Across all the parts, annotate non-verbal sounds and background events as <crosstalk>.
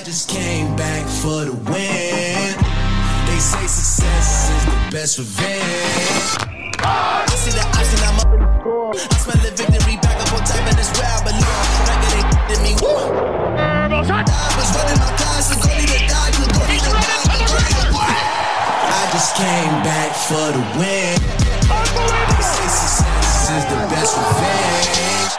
I just came back for the win. They say success is the best revenge. I see the option, I'm up in the score. I smell the victory back up on top, and it's where I belong. Record ain't in me. I was running my class, so go need to die, you go need to die. I just came back for the win. They say success is the best revenge.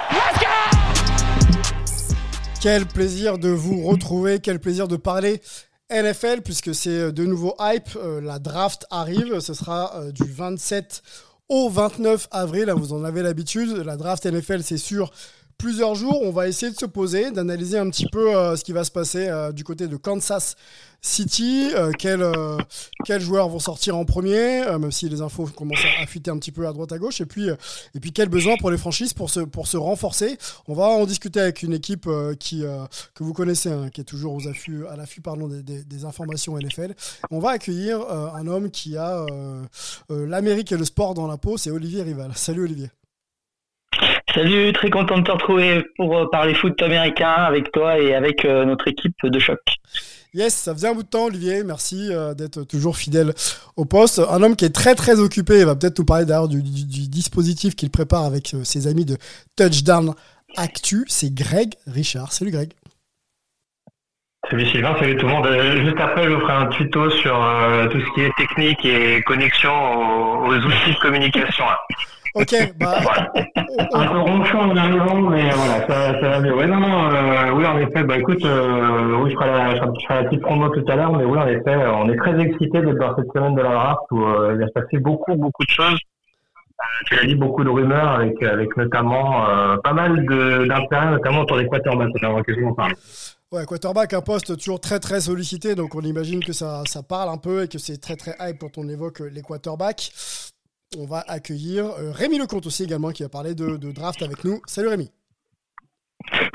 Quel plaisir de vous retrouver, quel plaisir de parler NFL puisque c'est de nouveau hype. Euh, la draft arrive, ce sera euh, du 27 au 29 avril. Hein, vous en avez l'habitude. La draft NFL, c'est sûr. Plusieurs jours, on va essayer de se poser, d'analyser un petit peu euh, ce qui va se passer euh, du côté de Kansas City, euh, quels, quels joueurs vont sortir en premier, même si les infos commencent à fuiter un petit peu à droite à gauche, et puis, et puis quel besoin pour les franchises pour se, pour se renforcer. On va en discuter avec une équipe qui, que vous connaissez, hein, qui est toujours aux affûts, à l'affût des, des, informations NFL. On va accueillir un homme qui a l'Amérique et le sport dans la peau, c'est Olivier Rival. Salut Olivier. Salut, très content de te retrouver pour euh, parler foot américain avec toi et avec euh, notre équipe de choc. Yes, ça faisait un bout de temps, Olivier. Merci euh, d'être toujours fidèle au poste. Un homme qui est très très occupé. Il va peut-être nous parler d'ailleurs du, du- du dispositif qu'il prépare avec ses amis de Touchdown Actu. C'est Greg Richard. Salut Greg. Salut Sylvain, salut tout le monde. Juste après, je vous ferai un tuto sur euh, tout ce qui est technique et connexion aux, aux outils de communication. là. Ok, bah, Un peu ronchon en arrivant, mais voilà, ça, va mieux. Ouais, non, non, euh, oui, en effet, bah écoute, euh, oui, je ferai, la, je je la petite promo tout à l'heure, mais oui, en effet, euh, on est très excités d'être dans cette semaine de la draft où il va se passer beaucoup, beaucoup de choses. Tu l'as dit, beaucoup de rumeurs avec, avec notamment pas mal de- d'intérêt, notamment autour des quarterbacks. On aura l'occasion d'en parler. ouais, quarterback, un poste toujours très très sollicité. Donc on imagine que ça, ça parle un peu et que c'est très très hype quand on évoque les quarterbacks. On va accueillir euh, Rémi Lecomte aussi également qui va parler de, de draft avec nous. Salut Rémi.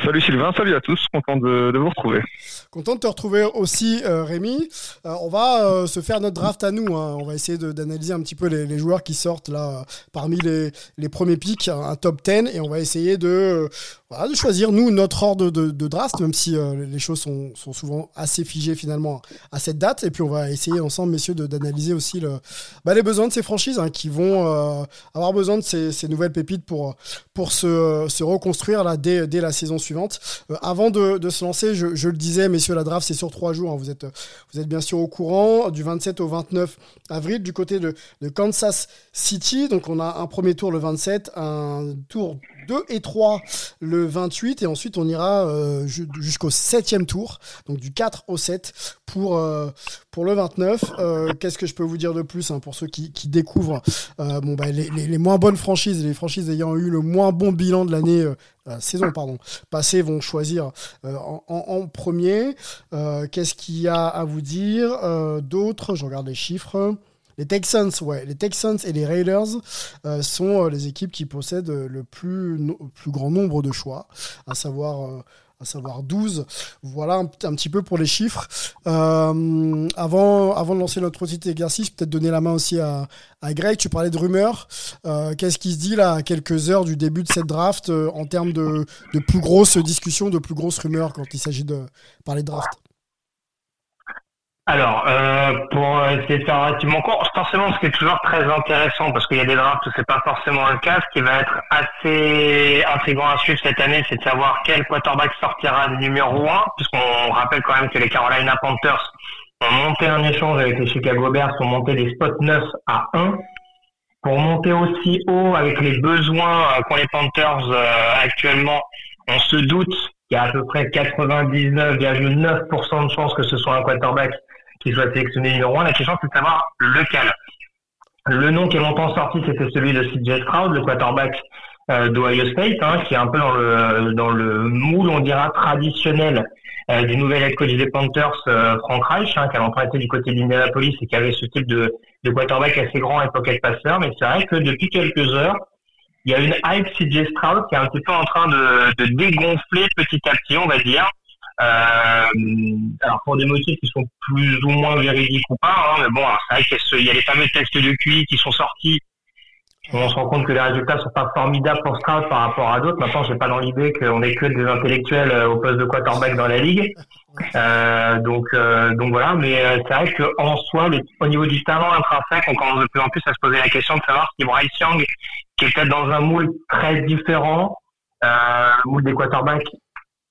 Salut Sylvain, salut à tous, content de, vous retrouver. Content de te retrouver aussi, euh, Rémi. Euh, on va euh, se faire notre draft à nous. hein. On va essayer d'analyser un petit peu les, joueurs qui sortent là parmi les, premiers picks, un, un top 10, et on va essayer de, choisir nous notre ordre de, draft, même si les choses sont, souvent assez figées finalement à cette date. Et puis on va essayer ensemble, messieurs, d'analyser aussi bah, les besoins de ces franchises hein, qui vont avoir besoin de ces, nouvelles pépites pour, se, reconstruire dès, dès la saison suivante. Euh, avant de, se lancer, je, le disais, messieurs, la draft c'est sur trois jours. hein. Vous êtes, vous êtes bien sûr au courant du 27 au 29 avril du côté de Kansas City. Donc on a un premier tour le 27, un tour 2 et 3 le 28 et ensuite on ira euh, ju- jusqu'au septième tour, donc du 4 au 7 pour, euh, pour le 29. Euh, Qu'est-ce que je peux vous dire de plus hein, pour ceux qui, découvrent bah, les, moins bonnes franchises, les franchises ayant eu le moins bon bilan de l'année saison pardon passée vont choisir en, en- premier. Qu'est-ce qu'il y a à vous dire d'autres Je regarde les chiffres. Les Texans, ouais, les Texans et les Raiders euh, sont euh, les équipes qui possèdent euh, le plus, no- plus grand nombre de choix, à savoir, euh, à savoir 12. Voilà un, un petit peu pour les chiffres. Euh, avant, avant de lancer notre petit exercice, peut-être donner la main aussi à, à Greg. Tu parlais de rumeurs. Euh, Qu'est-ce qui se dit là à quelques heures du début de cette draft euh, en termes de, de plus grosses discussions, de plus grosses rumeurs quand il s'agit de parler de draft? Alors, euh, pour essayer de faire relativement court, forcément, ce qui est toujours très intéressant, parce qu'il y a des drafts où c'est pas forcément le cas, ce qui va être assez intriguant à suivre cette année, c'est de savoir quel quarterback sortira numéro 1, puisqu'on rappelle quand même que les Carolina Panthers ont monté un échange avec les Chicago Bears, ont monté des spots 9 à 1. Pour monter aussi haut avec les besoins euh, qu'ont les Panthers euh, actuellement, on se doute qu'il y a à peu près 99,9% de chances que ce soit un quarterback qui soit sélectionné numéro 1. La question, c'est de savoir lequel. Le nom qui est longtemps sorti, c'était celui de CJ Stroud, le quarterback euh, d'Ohio State, hein, qui est un peu dans le, dans le moule, on dira, traditionnel euh, du nouvel head coach des Panthers, euh, Frank Reich, hein, qui a longtemps été du côté d'Indianapolis et qui avait ce type de, de quarterback assez grand et pocket passeur. Mais c'est vrai que depuis quelques heures, il y a une hype CJ Stroud qui est un petit peu en train de, de dégonfler petit à petit, on va dire. Euh, alors pour des motifs qui sont plus ou moins véridiques ou pas, hein, mais bon, c'est vrai qu'il y, a y les fameux tests de QI qui sont sortis On se rend compte que les résultats sont pas formidables pour Stroud par rapport à d'autres. Maintenant, j'ai pas dans l'idée qu'on ait que des intellectuels euh, au poste de quarterback dans la ligue. Euh, donc, euh, donc voilà. Mais euh, c'est vrai qu'en soi, au niveau du talent intrinsèque, on commence de plus en plus à se poser la question de savoir si Bryce Young, qui est peut-être dans un moule très différent, euh, moule des quarterbacks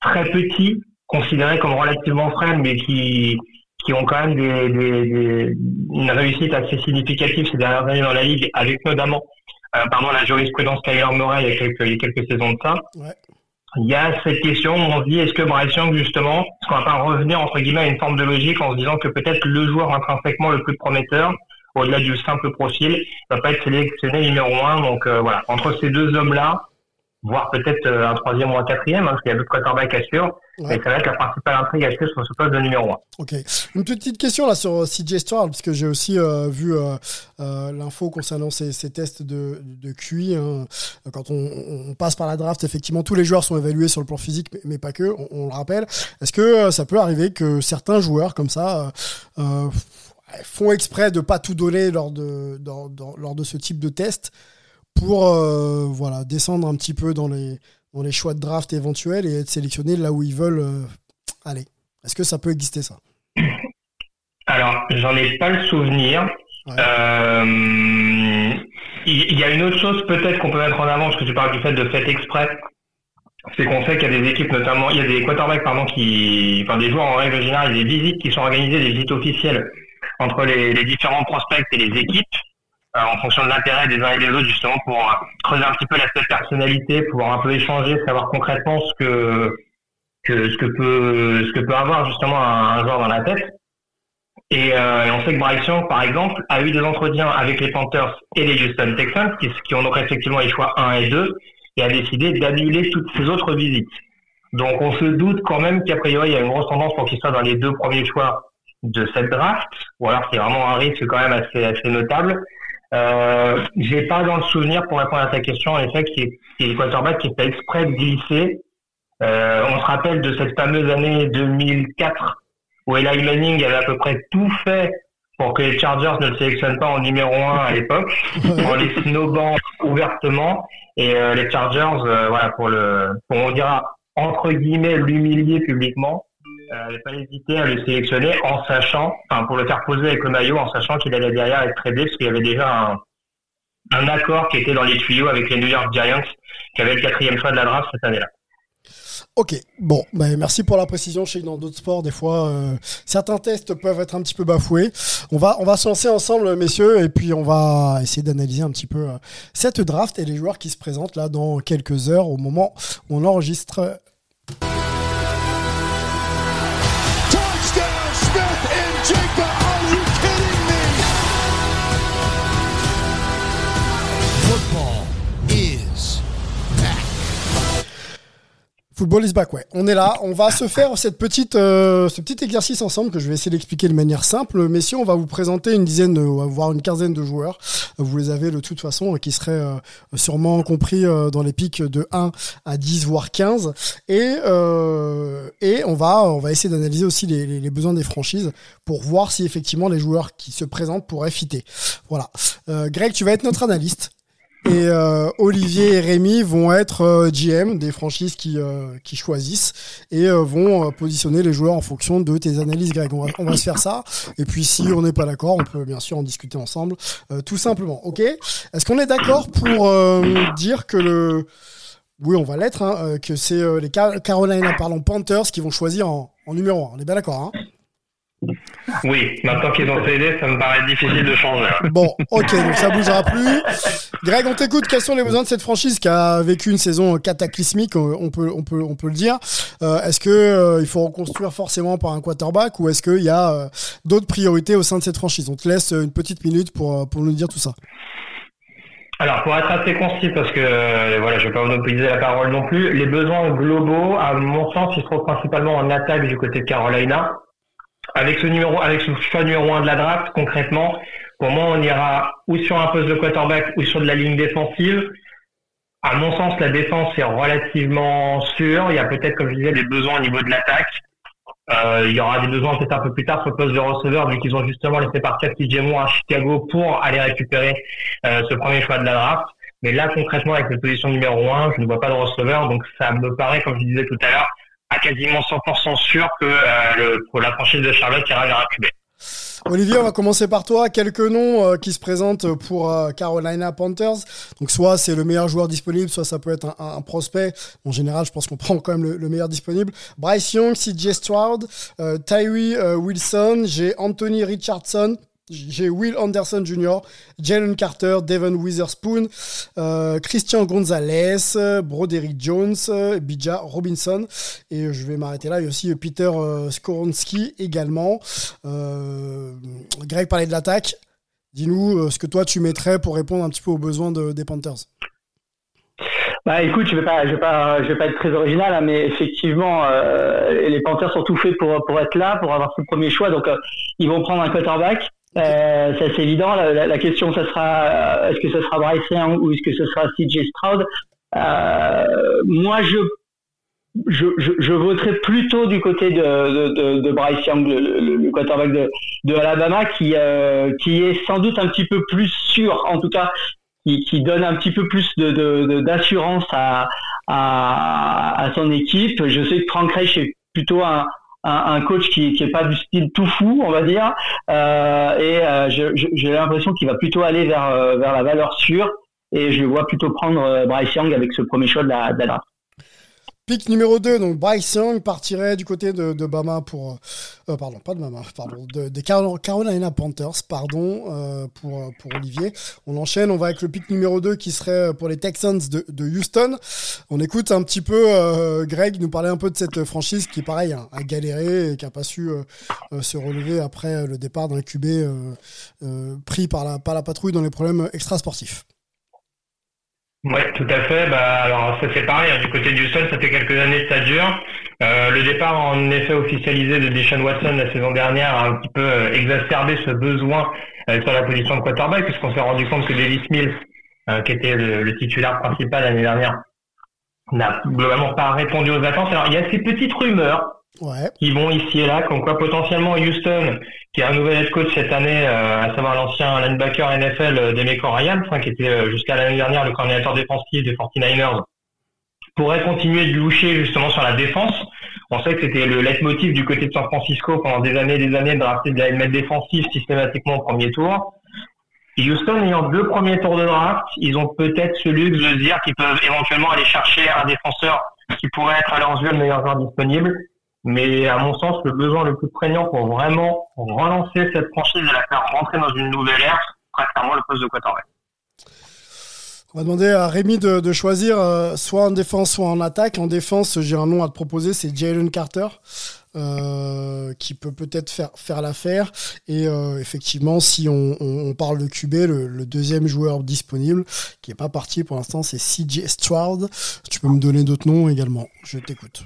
très petits, considérés comme relativement frais, mais qui qui ont quand même des, des, des, une réussite assez significative ces dernières années dans la ligue, avec notamment euh, pardon, la jurisprudence Kyler Murray il y a quelques, il y a quelques saisons de ça. Ouais. Il y a cette question où on se dit est-ce que Bryce Young justement, est-ce qu'on va pas revenir entre guillemets à une forme de logique en se disant que peut-être le joueur intrinsèquement le plus prometteur, au-delà du simple profil, va pas être sélectionné numéro un. Donc euh, voilà, entre ces deux hommes-là, voire peut-être euh, un troisième ou un quatrième, hein, parce qu'il y a d'autres quarterbacks à suivre. Ouais. Et ça va être la principale intrigue à suivre sur ce poste de numéro un. Ok. Une petite question là sur CJ Stroud, parce que j'ai aussi euh, vu euh, euh, l'info concernant ces, ces tests de, de QI. hein. Quand on, on passe par la draft, effectivement, tous les joueurs sont évalués sur le plan physique, mais, mais pas que, on, on le rappelle. Est-ce que euh, ça peut arriver que certains joueurs comme ça euh, euh, font exprès de pas tout donner lors de, dans- dans- lors de ce type de test pour euh, voilà, descendre un petit peu dans les, dans les choix de draft éventuels et être sélectionnés là où ils veulent euh, aller Est-ce que ça peut exister ça? Alors, j'en ai pas le souvenir. Ouais. Euh, il y a une autre chose peut-être qu'on peut mettre en avant, parce que tu parles du fait de fait exprès, c'est qu'on sait qu'il y a des équipes, notamment, il y a des quarterbacks, pardon, qui, enfin des joueurs en règle générale, il y a des visites qui sont organisées, des visites officielles entre les, les différents prospects et les équipes, euh, en fonction de l'intérêt des uns et des autres, justement, pour euh, creuser un petit peu l'aspect personnalité, pouvoir un peu échanger, savoir concrètement ce que, ce que peut, ce que peut avoir justement un, joueur dans la tête. Et, euh, on sait que Bryce Young, par exemple, a eu des entretiens avec les Panthers et les Houston Texans, qui, ont donc respectivement les choix 1 et 2, et a décidé d'annuler toutes ces autres visites. Donc on se doute quand même qu'a priori il y a une grosse tendance pour qu'il soit dans les deux premiers choix de cette draft, ou alors c'est vraiment un risque quand même assez, assez notable. Euh, j'ai pas dans le souvenir pour répondre à ta question en effet qui est, qui est qui fait exprès de glisser. Euh, on se rappelle de cette fameuse année 2004 où Eli Manning avait à peu près tout fait pour que les Chargers ne le sélectionnent pas en numéro 1 à l'époque, <laughs> en les snobant ouvertement. Et euh, les Chargers, euh, voilà, pour le, pour on dira entre guillemets l'humilier publiquement, euh, n'avaient pas hésité à le sélectionner en sachant, enfin pour le faire poser avec le maillot, en sachant qu'il allait derrière être tradé parce qu'il y avait déjà un, accord qui était dans les tuyaux avec les New York Giants, qui avait le quatrième choix de la draft cette année-là. Ok, bon, ben merci pour la précision. Je sais que dans d'autres sports, des fois, euh, certains tests peuvent être un petit peu bafoués. On va, on va se lancer ensemble, messieurs, et puis on va essayer d'analyser un petit peu euh, cette draft et les joueurs qui se présentent là dans quelques heures au moment où on enregistre. Football is back, ouais. On est là. On va se faire cette petite, euh, ce petit exercice ensemble que je vais essayer d'expliquer de manière simple. Messieurs, on va vous présenter une dizaine, euh, voire une quinzaine de joueurs. Vous les avez de toute façon, euh, qui seraient sûrement compris dans les pics de 1 à 10, voire 15. Et, et on va, on va essayer d'analyser aussi les, les- besoins des franchises pour voir si effectivement les joueurs qui se présentent pourraient fitter. Voilà. Greg, tu vas être notre analyste. Et euh, Olivier et Rémi vont être euh, GM des franchises qui, euh, choisissent et vont positionner les joueurs en fonction de tes analyses, Greg. On va, on se faire ça. Et puis si on n'est pas d'accord, on peut bien sûr en discuter ensemble, tout simplement. Ok? Est-ce qu'on est d'accord pour dire que le... Oui, on va l'être, hein, que c'est les Car- Carolina parlons Panthers qui vont choisir en, en numéro 1. On est bien d'accord hein? Oui, maintenant qu'ils ont cédé, ça me paraît difficile de changer. Bon, ok, donc ça bougera plus. Greg, on t'écoute. Quels sont les besoins de cette franchise qui a vécu une saison cataclysmique, euh, on peut, on peut, on peut le dire. Euh, est-ce que euh, il faut reconstruire forcément par un quarterback ou est-ce qu'il y a euh, d'autres priorités au sein de cette franchise? On te laisse une petite minute pour, pour nous dire tout ça. Alors, pour être assez concis, parce que euh, voilà, je vais pas monopoliser la parole non plus, les besoins globaux, à mon sens, ils se trouvent principalement en attaque du côté de Carolina. Avec ce numéro, avec ce choix numéro 1 de la draft, concrètement, pour moi, on ira ou sur un poste de quarterback ou sur de la ligne défensive. À mon sens, la défense est relativement sûre. Il y a peut-être, comme je disais, des besoins au niveau de l'attaque. Euh, il y aura des besoins peut-être un peu plus tard sur le poste de receveur, vu qu'ils ont justement laissé partir TJ Moore à Chicago pour aller récupérer euh, ce premier choix de la draft. Mais là, concrètement, avec la position numéro 1, je ne vois pas de receveur, donc ça me paraît, comme je disais tout à l'heure, à quasiment 100% sûr que euh, pour la franchise de Charlotte ira vers. Olivier, on va commencer par toi. Quelques noms euh, qui se présentent pour euh, Carolina Panthers. Donc soit c'est le meilleur joueur disponible, soit ça peut être un, prospect. En général, je pense qu'on <laughs> prend quand même le, le, meilleur disponible. Bryce Young, CJ Stroud, euh, Tyree Wilson, j'ai Anthony Richardson, j'ai Will Anderson Jr., Jalen Carter, Devon Witherspoon, euh, Christian Gonzalez, Broderick Jones, Bija Robinson. Et je vais m'arrêter là. Il y a aussi Peter euh, Skoronski également. Euh, Greg parlait de l'attaque. Dis-nous euh, ce que toi tu mettrais pour répondre un petit peu aux besoins de, des Panthers. Bah écoute, je vais pas, vais pas, être très original, hein, mais effectivement, euh, les Panthers sont tout faits pour être là, pour avoir ce premier choix. Donc euh, ils vont prendre un quarterback. Euh, c'est assez évident. La, la, la, question, ça sera, est-ce que ce sera Bryce Young ou est-ce que ce sera CJ Stroud? Euh, Moi, je, je, je, je, voterai plutôt du côté de, de, de, de Bryce Young, le, le, le quarterback de, de Alabama, qui, euh, qui est sans doute un petit peu plus sûr, en tout cas, qui, qui donne un petit peu plus de, d'assurance à, à, à son équipe. Je sais que Frank Reich est plutôt un un, un, coach qui qui pas du style tout fou, on va dire, euh, et euh, j'ai l'impression qu'il va plutôt aller vers euh, vers la valeur sûre, et je le vois plutôt prendre euh, Bryce Young avec ce premier choix de la, de la. Pick numéro 2, donc Bryce Young partirait du côté de, de Bama pour... Euh, pardon, pas de Bama, pardon, de, Carolina Panthers, pardon, euh, pour, pour Olivier. On enchaîne, on va avec le pick numéro 2 qui serait pour les Texans de, de Houston. On écoute un petit peu euh, Greg nous parler un peu de cette franchise qui, pareil, a, a galéré et qui a pas su euh, se relever après le départ d'un QB pris par la, par la patrouille dans les problèmes extrasportifs. Oui, tout à fait. Bah, alors ça c'est pareil, hein, du côté du sol, ça fait quelques années que ça dure. Euh, le départ en effet officialisé de Deshaun Watson la saison dernière a un petit peu euh, exacerbé ce besoin euh, sur la position de quarterback, puisqu'on s'est rendu compte que Davis Mills, euh, qui était le, le titulaire principal l'année dernière, n'a globalement pas répondu aux attentes. Alors il y a ces petites rumeurs Ouais. qui vont ici et là, comme quoi potentiellement Houston, qui a un nouvel head coach cette année, euh, à savoir l'ancien linebacker NFL euh, Demeco Ryan, qui était euh, jusqu'à l'année dernière le coordinateur défensif des 49ers, pourrait continuer de loucher justement sur la défense. On sait que c'était le leitmotiv du côté de San Francisco pendant des années et des années de drafter de la mettre défensif systématiquement au premier tour. Houston ayant deux premiers tours de draft, ils ont peut-être ce luxe de se dire qu'ils peuvent éventuellement aller chercher un défenseur qui pourrait être à leurs yeux le meilleur joueur disponible. Mais à mon sens, le besoin le plus prégnant pour vraiment relancer cette franchise et la faire rentrer dans une nouvelle ère, c'est clairement le poste de quarterback. On va demander à Rémi de, choisir euh, soit en défense, soit en attaque. En défense, j'ai un nom à te proposer, c'est Jalen Carter. Euh, qui peut peut-être faire faire l'affaire et euh, effectivement si on, parle de QB le, le, deuxième joueur disponible qui est pas parti pour l'instant c'est CJ Stroud tu peux me donner d'autres noms également je t'écoute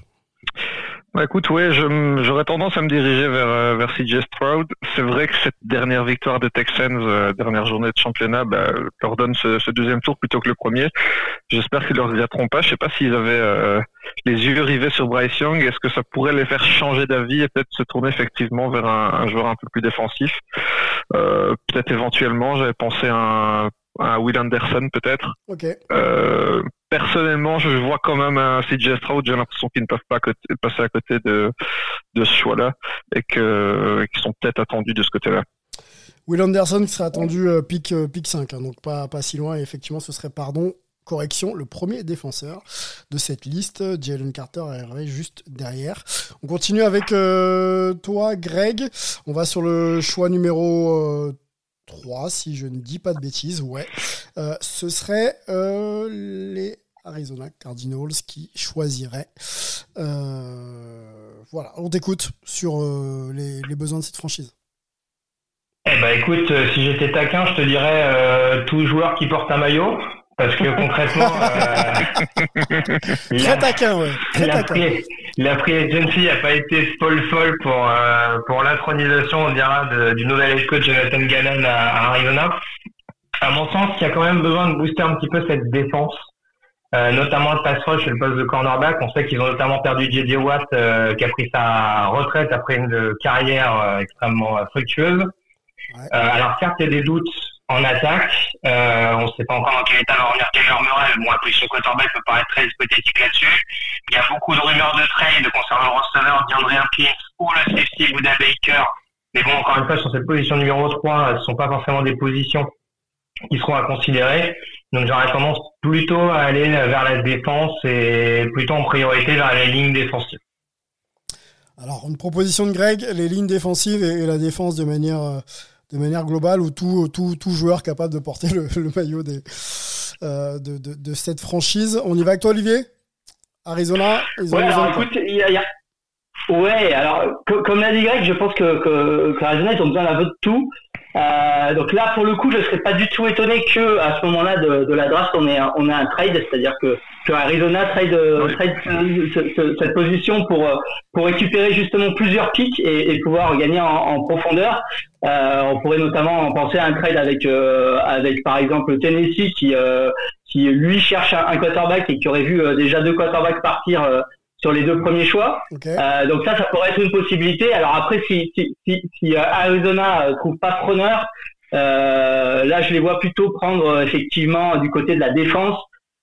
bah écoute, ouais, j'aurais tendance à me diriger vers, euh, vers CJ Stroud. C'est vrai que cette dernière victoire des Texans, euh, dernière journée de championnat, bah, leur donne ce, ce, deuxième tour plutôt que le premier. J'espère qu'ils ne le regretteront pas. Je sais pas s'ils avaient euh, les yeux rivés sur Bryce Young. Est-ce que ça pourrait les faire changer d'avis et peut-être se tourner effectivement vers un, un, joueur un peu plus défensif? Euh, Peut-être éventuellement, j'avais pensé à un à Will Anderson peut-être. Okay. Euh, personnellement, je vois quand même un CJ Stroud. J'ai l'impression qu'ils ne peuvent pas passer à côté de, ce choix-là et qu'ils sont peut-être attendus de ce côté-là. Will Anderson serait attendu euh, euh, pick 5, hein, donc pas, pas si loin. Et effectivement, ce serait, pardon, correction, le premier défenseur de cette liste. Jalen Carter arriverait juste derrière. On continue avec euh, toi, Greg. On va sur le choix numéro 3, si je ne dis pas de bêtises, ouais. Euh, ce serait euh, les Arizona Cardinals qui choisiraient. Euh, voilà, on t'écoute sur les, les, besoins de cette franchise. Eh ben écoute, si j'étais taquin, je te dirais tout joueur qui porte un maillot. Parce que concrètement, <laughs> très taquin, ouais. Très la, taquin. Free, la free agency n'a pas été folle folle pour euh, pour l'intronisation, on dira, de, du nouvel head coach Jonathan Gannon à, à, Arizona. À mon sens, il y a quand même besoin de booster un petit peu cette défense. notamment le pass rush et le poste de cornerback. On sait qu'ils ont notamment perdu J.J. Watt, qui a pris sa retraite après une carrière extrêmement fructueuse. alors certes, il y a des doutes en attaque. Euh, on ne sait pas encore dans quel état va revenir Kyler Murray. Bon, la position quarterback peut paraître très hypothétique là-dessus. Il y a beaucoup de rumeurs de trade concernant le receveur DeAndre Hopkins ou le safety Buda Baker. Mais bon, encore une fois, sur cette position numéro 3, ce ne sont pas forcément des positions qui seront à considérer. Donc j'aurais tendance plutôt à aller vers la défense et plutôt en priorité vers les lignes défensives. Alors, une proposition de Greg, les lignes défensives et, la défense de manière euh, de manière globale où tout, tout, tout joueur capable de porter le, maillot des, euh, de, de, de, cette franchise. On y va avec toi, Olivier? Arizona ils ont ouais, alors, écoute, il y a, Ouais, alors comme l'a dit Greg, je pense que, que, que Arizona ils ont besoin d'un peu de tout. Euh, donc là, pour le coup, je ne serais pas du tout étonné que à ce moment-là de, de, la draft, on ait un, on a un trade, c'est-à-dire que, que Arizona trade, trade cette position pour pour récupérer justement plusieurs picks et, et pouvoir gagner en, en profondeur. Euh, on pourrait notamment penser à un trade avec euh, avec par exemple Tennessee qui euh, qui lui cherche un, quarterback et qui aurait vu euh, déjà deux quarterbacks partir sur les deux premiers choix. Euh, donc ça, ça pourrait être une possibilité. Alors après, si, si, si, si Arizona trouve pas preneur, euh, là, je les vois plutôt prendre effectivement du côté de la défense.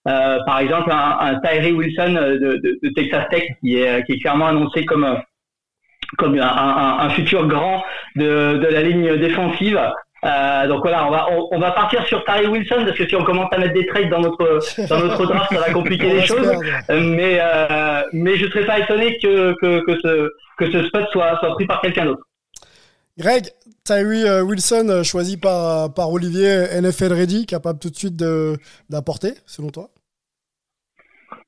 Euh, par exemple, un, un Tyree Wilson de, de, de, Texas Tech qui est, qui est clairement annoncé comme comme un, un, un futur grand de, de la ligne défensive. Euh, donc voilà, on va on, va partir sur Tari Wilson parce que si on commence à mettre des trades dans notre dans notre draft, ça va compliquer les choses. Mais euh, mais je serais pas étonné que que, que ce que ce spot soit soit pris par quelqu'un d'autre. Greg, Tyree euh, Wilson euh, choisi par par Olivier NFL ready, capable tout de suite d'apporter selon toi?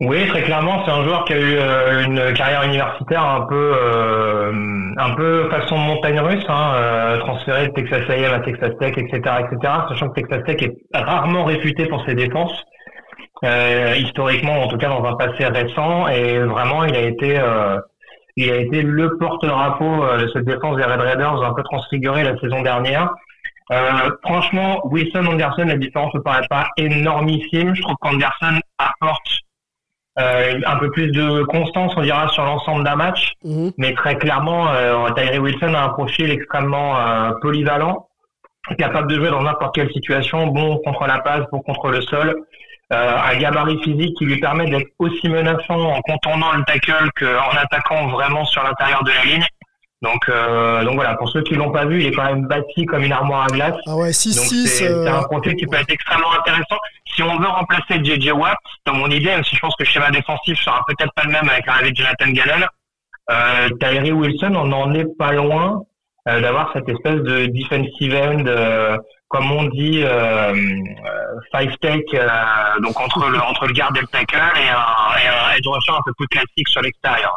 Oui, très clairement, c'est un joueur qui a eu euh, une carrière universitaire un peu, euh, un peu façon montagne russe, hein, euh, transféré de Texas A&M à Texas Tech, etc., etc. Sachant que Texas Tech est rarement réputé pour ses défenses, historiquement, en tout cas dans un passé récent, et vraiment, il a été, il a été le porte-drapeau de cette défense des Red Raiders, un peu transfiguré la saison dernière. franchement, Wilson Anderson, la différence ne paraît pas énormissime. Je trouve qu'Anderson apporte euh, un peu plus de constance, on dira, sur l'ensemble d'un match. Mhm. Mais très clairement, euh, Tyree Wilson a un profil extrêmement euh, polyvalent, capable de jouer dans n'importe quelle situation, bon contre la passe, bon contre le sol. Euh, un gabarit physique qui lui permet d'être aussi menaçant en contournant le tackle qu'en attaquant vraiment sur l'intérieur de la ligne. Donc, euh, donc voilà, pour ceux qui l'ont pas vu, il est quand même bâti comme une armoire à glace. Ah ouais, 6 6 C'est un euh, profil qui peut être extrêmement intéressant. Si on veut remplacer JJ Watt, dans mon idée, même si je pense que le schéma défensif sera peut-être pas le même avec l'arrivée de Jonathan Gallen, euh, Tyree Wilson, on n'en est pas loin euh, d'avoir cette espèce de defensive end, euh, comme on dit, euh, five take, donc entre le entre le garde et le tackle et un, et un edge rusher un peu plus classique sur l'extérieur.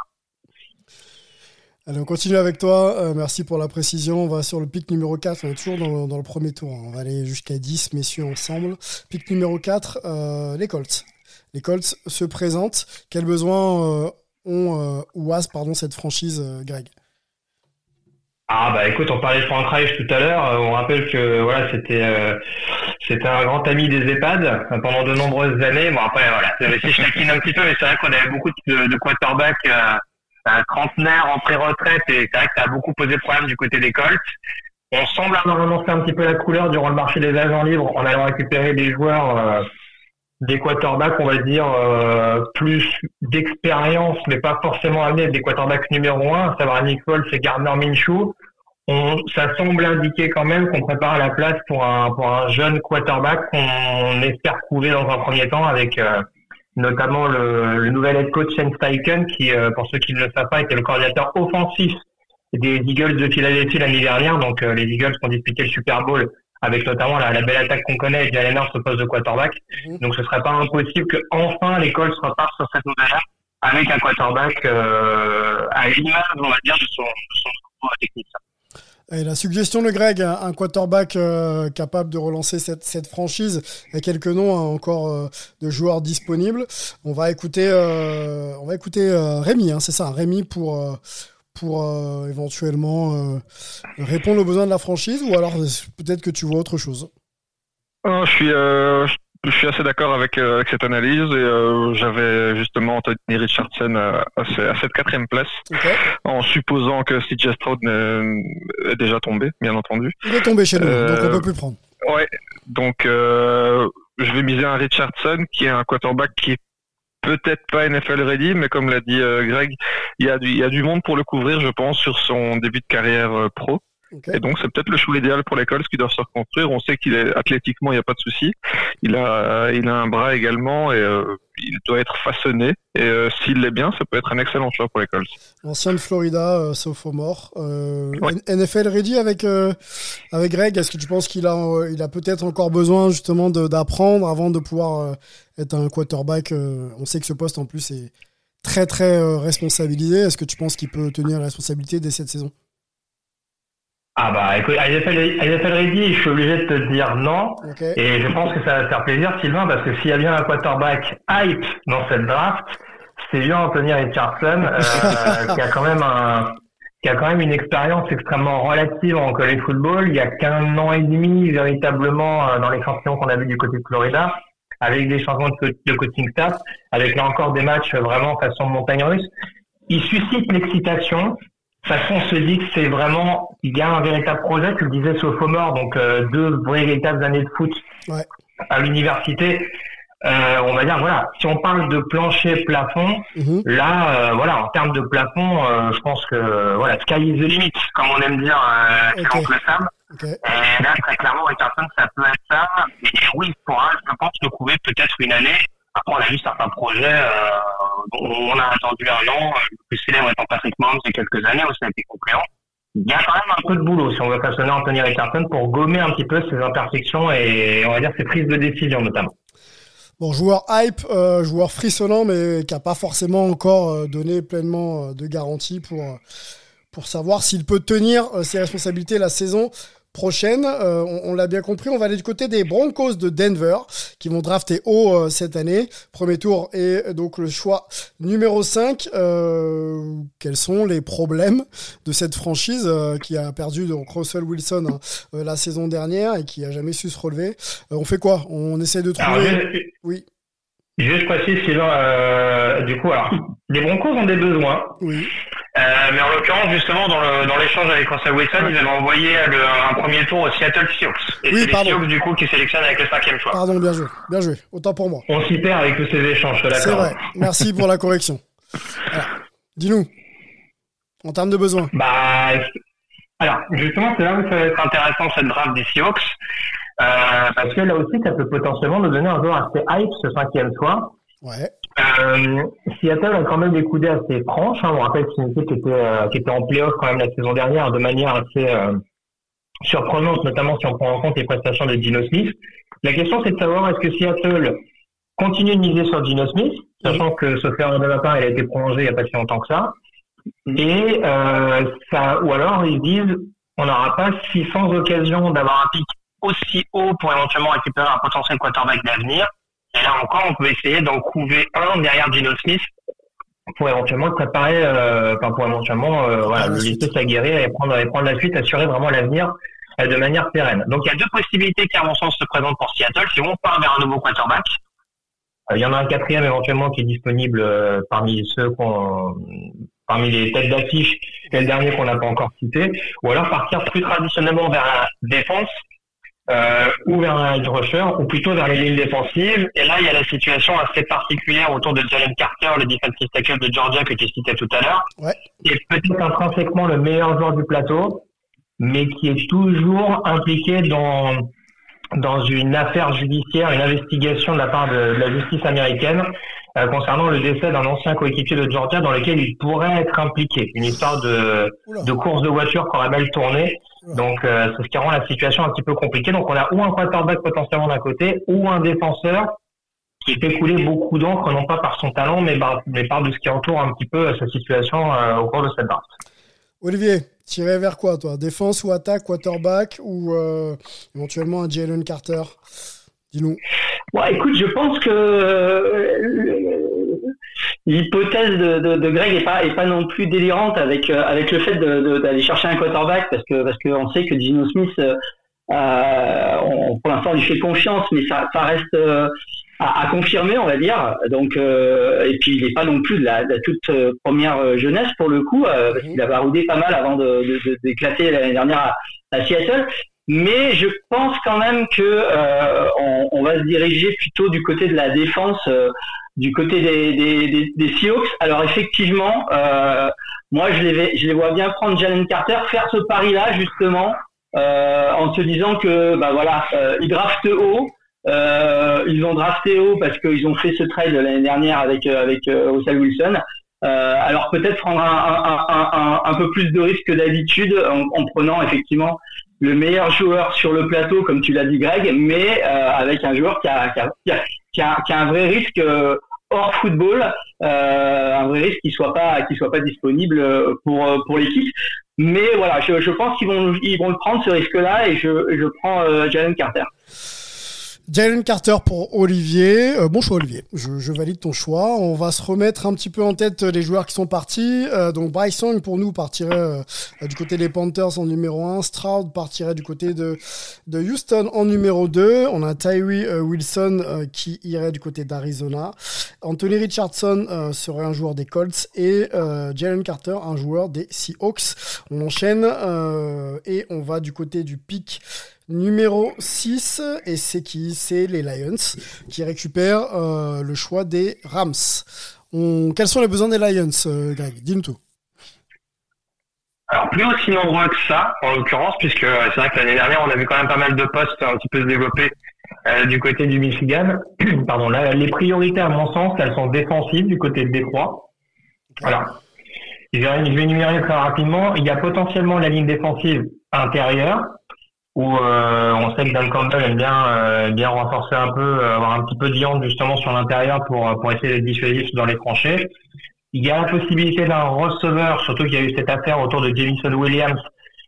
Allez, on continue avec toi. Euh, merci pour la précision. On va sur le pic numéro 4. On est toujours dans le, premier tour. On va aller jusqu'à 10, messieurs, ensemble. Pic numéro 4, euh, les Colts. Les Colts se présentent. Quels besoins euh, ont ou as pardon, cette franchise, Greg? Ah bah écoute, on parlait de Frank Reich tout à l'heure. On rappelle que voilà, c'était c'était un grand ami des EHPAD pendant de nombreuses années. Bon après voilà, taquine un petit peu, mais c'est vrai qu'on avait beaucoup de quarterbacks un trentenaire en pré-retraite et c'est vrai que ça a beaucoup posé problème du côté des Colts. On semble avoir annoncé un petit peu la couleur durant le marché des agents libres en allant récupérer des joueurs, euh, des quarterbacks, on va dire, euh, plus d'expérience, mais pas forcément amenés des quarterbacks numéro un, à savoir Nick Foles et Gardner Minshew. On, ça semble indiquer quand même qu'on prépare la place pour un, pour un jeune quarterback qu'on espère trouver dans un premier temps avec euh, notamment le, le, nouvel head coach Shane Steichen, qui, euh, pour ceux qui ne le savent pas, était le coordinateur offensif des Eagles de Philadelphie l'année dernière. Donc euh, les Eagles ont disputé le Super Bowl avec notamment la, la belle attaque qu'on connaît, Jalen Hurts au poste de quarterback. Mhm. Donc ce serait pas impossible que enfin l'école se reparte sur cette nouvelle ère avec un quarterback euh, à l'image, on va dire, de son, de son technique. Et la suggestion de Greg, un quarterback euh, capable de relancer cette, cette franchise, il y a quelques noms hein, encore euh, de joueurs disponibles. On va écouter, euh, on va écouter Rémi, hein, c'est ça, Rémi pour pour éventuellement répondre aux besoins de la franchise, ou alors peut-être que tu vois autre chose. je suis suis assez d'accord avec, euh, avec cette analyse et euh, j'avais justement Anthony Richardson à, à, cette quatrième place Ok. en supposant que CJ Stroud est déjà tombé, bien entendu. Il est tombé chez nous, Euh, donc on peut plus prendre. Ouais, donc euh, je vais miser un Richardson qui est un quarterback qui est peut-être pas NFL ready, mais comme l'a dit euh, Greg, il y, a du, il y a du monde pour le couvrir, je pense, sur son début de carrière euh, pro. Et donc c'est peut-être le choix idéal pour l'école, qui doivent se reconstruire. On sait qu'il est athlétiquement, il n'y a pas de souci. Il a, euh, il a un bras également et euh, il doit être façonné. Et euh, s'il l'est bien, ça peut être un excellent choix pour l'école. Ancien de Florida, sophomore. Ouais. NFL ready avec, avec Greg. Est-ce que tu penses qu'il a, il a peut-être encore besoin justement d'apprendre avant de pouvoir être un quarterback On sait que ce poste en plus est très très responsabilisé. Est-ce que tu penses qu'il peut tenir la responsabilité dès cette saison? Ah bah écoute, à NFL Ready, je suis obligé de te dire non. Et je pense que ça va te faire plaisir, Sylvain, parce que s'il y a bien un quarterback hype dans cette draft, c'est bien Anthony Richardson, euh, <laughs> qui a quand même un, qui a quand même une expérience extrêmement relative en college football. Il y a qu'un an et demi véritablement euh, dans les champions qu'on a vu du côté de Florida, avec des changements de coaching staff, avec là encore des matchs vraiment façon montagne russe. Il suscite l'excitation. Façon, on se dit que c'est vraiment, il y a un véritable projet. Tu le disais, sophomore, donc euh, deux véritables années de foot Ouais. à l'université. Euh, on va dire voilà, si on parle de plancher plafond, Mhm. là, euh, voilà, en termes de plafond, euh, je pense que voilà, sky is the limit, comme on aime dire, euh, chez Ok. Oncle Sam. Et là, très clairement, Richardson, ça peut être ça. Et oui, il pourra, je pense, le couver peut-être une année. Après, on a vu certains projets, euh, on a attendu un an, euh, le plus célèbre étant Patrick Mahomes il y a quelques années où ça a été concluant. Il y a quand même un peu de boulot si on veut façonner Anthony Richardson pour gommer un petit peu ses imperfections et on va dire ses prises de décision notamment. Bon, joueur hype, euh, joueur frissonnant, mais qui n'a pas forcément encore euh, donné pleinement euh, de garantie pour, euh, pour savoir s'il peut tenir euh, ses responsabilités la saison prochaine. Euh, on on l'a bien compris, on va aller du côté des Broncos de Denver, qui vont drafter haut euh, cette année. Premier tour et donc le choix numéro 5. Euh, quels sont les problèmes de cette franchise euh, qui a perdu donc Russell Wilson hein, la saison dernière et qui a jamais su se relever? Euh, On fait quoi? On essaie de Alors, trouver... Oui. Juste précise, Sylvain, euh, du coup, alors, <laughs> les Broncos ont des besoins. Oui. Euh, mais en l'occurrence, justement, dans le- dans l'échange avec Russell Wilson, ils avaient envoyé le- un premier tour au Seattle Seahawks. Et Oui, c'est les pardon. Seahawks, du coup, qui sélectionnent avec le cinquième choix. Pardon, bien joué. Bien joué. Autant pour moi. On s'y perd avec tous ces échanges, suis C'est d'accord. vrai. Merci pour la correction. Alors, dis-nous, en termes de besoins. Bah, alors, justement, c'est là où ça va être intéressant cette draft des Seahawks. Euh, parce que là aussi, ça peut potentiellement nous donner un joueur assez hype, ce cinquième choix. Ouais. Euh, Seattle a quand même des coudées assez franches. Hein. On rappelle que c'est une équipe qui était, euh, qui était en playoff quand même la saison dernière de manière assez euh, surprenante, notamment si on prend en compte les prestations de Gino Smith. La question, c'est de savoir est-ce que Seattle continue de miser sur Gino Smith, sachant que ce faire de la part, il a été prolongé il n'y a pas si longtemps que ça. Et euh, ça, ou alors ils disent on n'aura pas 600 occasions d'avoir un pic aussi haut pour éventuellement récupérer un potentiel quarterback d'avenir. Et là encore, on peut essayer d'en couver un derrière Gino Smith pour éventuellement préparer, euh, enfin pour éventuellement euh, voilà, Ah, le laisser s'aguerrir et prendre, et prendre la suite, assurer vraiment l'avenir euh, de manière pérenne. Donc il y a deux possibilités qui à mon sens se présentent pour Seattle. Si on part vers un nouveau quarterback, il y en a un quatrième éventuellement qui est disponible parmi ceux qu'on parmi les têtes d'affiche et le dernier qu'on n'a pas encore cité, ou alors partir plus traditionnellement vers la défense euh, ou vers un edge rusher, ou plutôt vers les lignes défensives. Et là, il y a la situation assez particulière autour de Jalen Carter, le defensive tackle de Georgia que tu citais tout à l'heure, Ouais. qui est peut-être intrinsèquement le meilleur joueur du plateau, mais qui est toujours impliqué dans dans une affaire judiciaire, une investigation de la part de, de la justice américaine euh, concernant le décès d'un ancien coéquipier de Georgia dans lequel il pourrait être impliqué. Une histoire de, Oula. de course de voiture qui aurait mal tourné. Donc, euh, c'est ce qui rend la situation un petit peu compliquée. Donc, on a ou un quarterback potentiellement d'un côté, ou un défenseur qui fait couler beaucoup d'encre, non pas par son talent, mais par, mais par de ce qui entoure un petit peu euh, sa situation euh, au cours de cette draft. Olivier, tiré vers quoi, toi? Défense ou attaque, quarterback ou euh, éventuellement un Jalen Carter? Dis-nous. Ouais, écoute, je pense que l'hypothèse de, de, de Greg est pas est pas non plus délirante avec euh, avec le fait de- de- d'aller chercher un quarterback parce que parce qu'on sait que Gino Smith euh, pour l'instant, on lui fait confiance, mais ça, ça reste à, confirmer, on va dire. Donc, et puis il n'est pas non plus de la, toute première jeunesse pour le coup, parce qu'il a baroudé pas mal avant d'éclater de, de, l'année dernière à, à Seattle mais je pense quand même que euh, on, on, va se diriger plutôt du côté de la défense, euh, du côté des, des, des, Seahawks. Alors effectivement, euh, moi je les, je les vois bien prendre Jalen Carter, faire ce pari-là justement, euh, en se disant que bah voilà, euh, ils draftent haut. ils ont drafté haut parce qu'ils ont fait ce trade l'année dernière avec avec Russell Wilson. alors peut-être prendre un, un, un, un, peu plus de risques que d'habitude en, en, prenant effectivement le meilleur joueur sur le plateau, comme tu l'as dit Greg, mais euh, avec un joueur qui a, qui a, qui a, qui a un vrai risque euh, hors football, euh, un vrai risque qui soit pas qui soit pas disponible pour pour l'équipe. Mais voilà, je, je pense qu'ils vont ils vont le prendre ce risque-là et je je prends Jalen Carter. Jalen Carter pour Olivier. Euh, bon choix Olivier, je, valide ton choix. On va se remettre un petit peu en tête les joueurs qui sont partis. Euh, donc Bryce pour nous partirait euh, du côté des Panthers en numéro 1. Stroud partirait du côté de, de Houston en numéro 2. On a Tyree Wilson qui irait du côté d'Arizona. Anthony Richardson serait un joueur des Colts et Jalen Carter un joueur des Seahawks. On enchaîne et on va du côté du pic numéro 6, et c'est qui? C'est les Lions, qui récupèrent euh, le choix des Rams. On... Quels sont les besoins des Lions, euh, Greg? Dis-nous tout. Alors, plus aussi nombreux que ça, en l'occurrence, puisque euh, c'est vrai que l'année dernière, on a vu quand même pas mal de postes un petit peu se développer du côté du Michigan. <clears throat> Pardon, là, les priorités, à mon sens, elles sont défensives du côté de Détroit. Vais, je vais énumérer très rapidement. Il y a potentiellement la ligne défensive intérieure, où euh, on sait que Dan Campbell aime bien euh, bien renforcer un peu, euh, avoir un petit peu de justement sur l'intérieur pour pour essayer d'être dissuasif dans les tranchées. Il y a la possibilité d'un receveur, surtout qu'il y a eu cette affaire autour de Jamison Williams,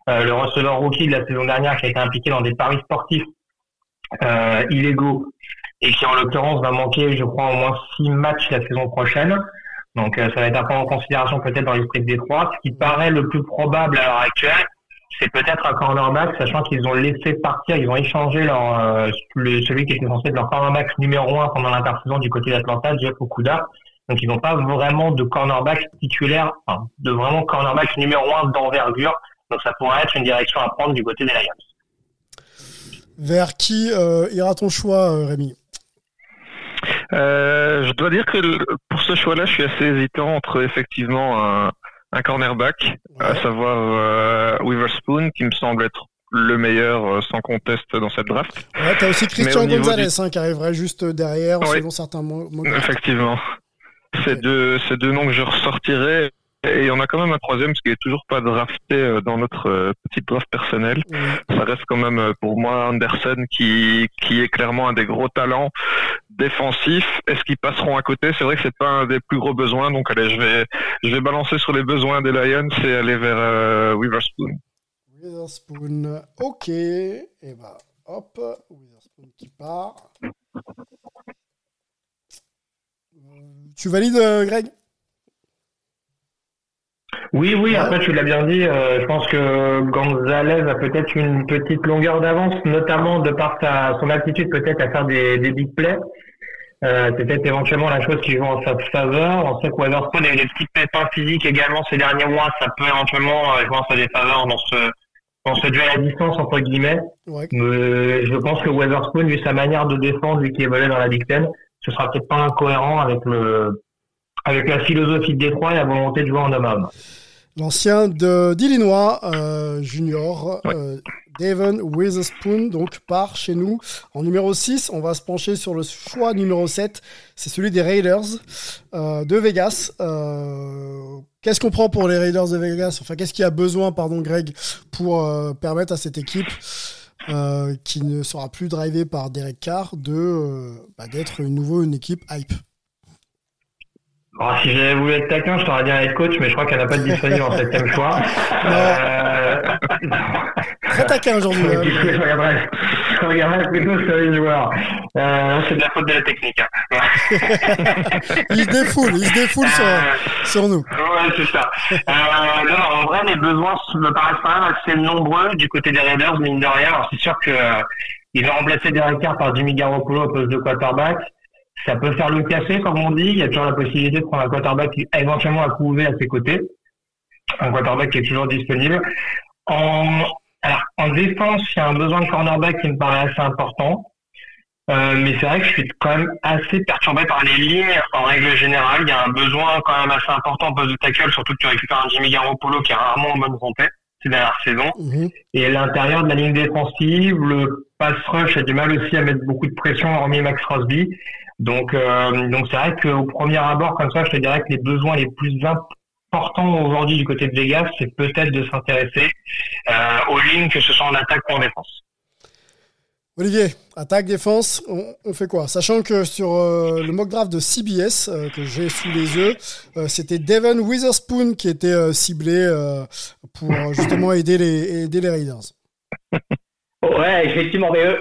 le receveur rookie de la saison dernière qui a été impliqué dans des paris sportifs illégaux et qui en l'occurrence va manquer, je crois, au moins six matchs la saison prochaine. Donc ça va être à prendre en considération peut-être dans l'esprit de Détroit. Ce qui paraît le plus probable à l'heure actuelle, c'est peut-être un cornerback, sachant qu'ils ont laissé partir, ils ont échangé leur, euh, celui qui était censé être leur cornerback numéro un pendant l'intersaison du côté d'Atlanta, Jeff Okuda. Donc ils n'ont pas vraiment de cornerback titulaire, enfin, de vraiment cornerback numéro un d'envergure. Donc ça pourrait être une direction à prendre du côté des Lions. Vers qui euh, ira ton choix, euh, Rémi? Je dois dire que pour ce choix-là, je suis assez hésitant entre effectivement un un cornerback, à savoir euh, Witherspoon, qui me semble être le meilleur euh, sans conteste dans cette draft. Ouais, t'as aussi Christian Gonzalez hein, qui arriverait juste derrière, selon certains mots. Effectivement. C'est deux, ces deux noms que je ressortirais. Et on a quand même un troisième, ce qui est toujours pas drafté euh, dans notre euh, petite draft personnelle. Ça reste quand même euh, pour moi Anderson qui, qui est clairement un des gros talents défensifs. Est-ce qu'ils passeront à côté? C'est vrai que c'est pas un des plus gros besoins. Donc allez, je vais, je vais balancer sur les besoins des Lions et aller vers euh, Witherspoon. Witherspoon, ok. Et bah hop, Witherspoon qui part. Tu valides, Greg? Oui, oui, après tu l'as bien dit, euh, je pense que Gonzalez a peut-être une petite longueur d'avance, notamment de par sa, son aptitude peut-être à faire des, des big plays. Euh, c'est peut-être éventuellement la chose qui joue en sa faveur. On sait que Weatherspoon a eu des petits pépins physiques également ces derniers mois. Ça peut éventuellement euh, jouer en sa défaveur dans ce, dans ce duel à distance, entre guillemets. Ouais. Mais je pense que Weatherspoon, vu sa manière de défendre, lui qui évolue dans la Big Ten, ce sera peut-être pas incohérent avec le, avec la philosophie de Détroit et la volonté de jouer en homme à homme. L'ancien de d'Illinois euh, junior, euh, Devon Witherspoon, donc part chez nous en numéro 6. On va se pencher sur le choix numéro 7. C'est celui des Raiders euh, de Vegas. Euh, qu'est-ce qu'on prend pour les Raiders de Vegas? Enfin, qu'est-ce qu'il y a besoin, pardon Greg, pour permettre à cette équipe qui ne sera plus drivée par Derek Carr de bah, d'être une nouveau une équipe hype? Bon, si j'avais voulu être taquin, je t'aurais dit un head coach, mais je crois qu'il n'y en a pas de disponible en septième choix. <laughs> Euh... Très taquin aujourd'hui. <laughs> Hein. je regarderai, je regarderai plutôt sur les joueurs. Euh, c'est de la faute de la technique. Hein. <laughs> Il se défoule, il se défoule sur, Euh, sur nous. Ouais, c'est ça. Euh, non, en vrai, les besoins me paraissent quand même assez nombreux du côté des Raiders, mine de rien. Alors, c'est sûr que euh, ils vont remplacer Derek Carr par Jimmy Garoppolo au poste de quarterback. Ça peut faire le café, comme on dit. Il y a toujours la possibilité de prendre un quarterback qui éventuellement à couver à ses côtés. Un quarterback qui est toujours disponible. En, alors, en défense, il y a un besoin de cornerback qui me paraît assez important. Euh, mais c'est vrai que je suis quand même assez perturbé par les lignes en règle générale. Il y a un besoin quand même assez important en poste de tackle, surtout que tu récupères un Jimmy Garoppolo qui est rarement en bonne santé ces dernières saisons. Mhm. Et l'intérieur de la ligne défensive, le pass rush a du mal aussi à mettre beaucoup de pression, hormis Max Crosby. Donc, euh, donc c'est vrai qu'au premier abord, comme ça, je te dirais que les besoins les plus importants aujourd'hui du côté de Vegas, c'est peut-être de s'intéresser euh, aux lignes, que ce soit en attaque ou en défense. Olivier, attaque, défense, on, fait quoi? Sachant que sur euh, le mock draft de CBS euh, que j'ai sous les yeux, euh, c'était Devon Witherspoon qui était ciblé pour justement aider les, aider les Raiders. <laughs> Ouais, effectivement. Mais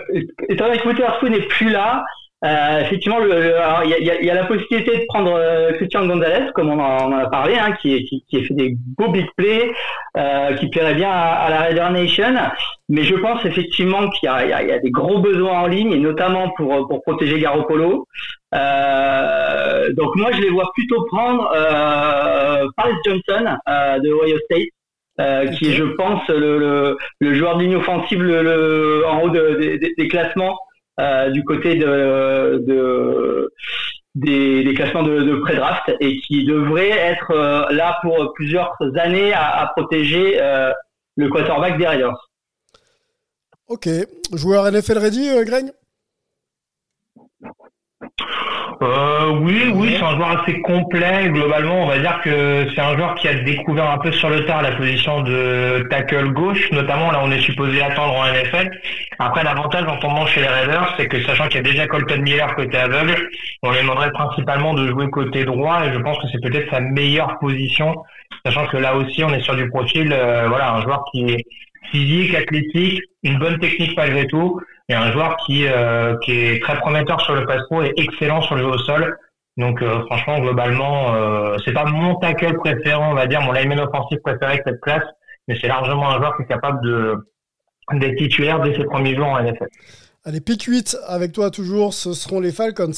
étant donné que Witherspoon n'est plus là, euh, effectivement, il y y y a la possibilité de prendre euh, Christian Gonzalez, comme on en, on en a parlé, hein, qui, qui, qui a fait des beaux big plays, euh, qui plairait bien à, à la Raider Nation. Mais je pense effectivement qu'il y y a- il y a des gros besoins en ligne, et notamment pour, pour protéger Garoppolo. Euh, donc moi, je les vois plutôt prendre euh, Paris Johnson euh, de Ohio State. euh, qui est, je pense, le, le, le joueur de ligne offensive le, en haut de- des- des classements euh, du côté de, de des, des classements de, de pré-draft et qui devrait être euh, là pour plusieurs années à, à protéger euh, le quarterback des Raiders. Ok, joueur NFL ready, euh, Greg? Euh, oui, oui, c'est un joueur assez complet. Globalement, on va dire que c'est un joueur qui a découvert un peu sur le tard la position de tackle gauche, notamment là on est supposé attendre en NFL. Après, l'avantage en tombant chez les Raiders, c'est que sachant qu'il y a déjà Colton Miller côté aveugle, on lui demanderait principalement de jouer côté droit et je pense que c'est peut-être sa meilleure position, sachant que là aussi on est sur du profil, euh, voilà, un joueur qui est physique, athlétique, une bonne technique malgré tout, et un joueur qui, euh, qui est très prometteur sur le pass pro et excellent sur le jeu au sol. Donc euh, franchement, globalement, euh, c'est pas mon tackle préféré, on va dire, mon lineman offensif préféré de cette classe, mais c'est largement un joueur qui est capable de d'être titulaire dès ses premiers jours en NFL. Allez, pick 8 avec toi toujours, ce seront les Falcons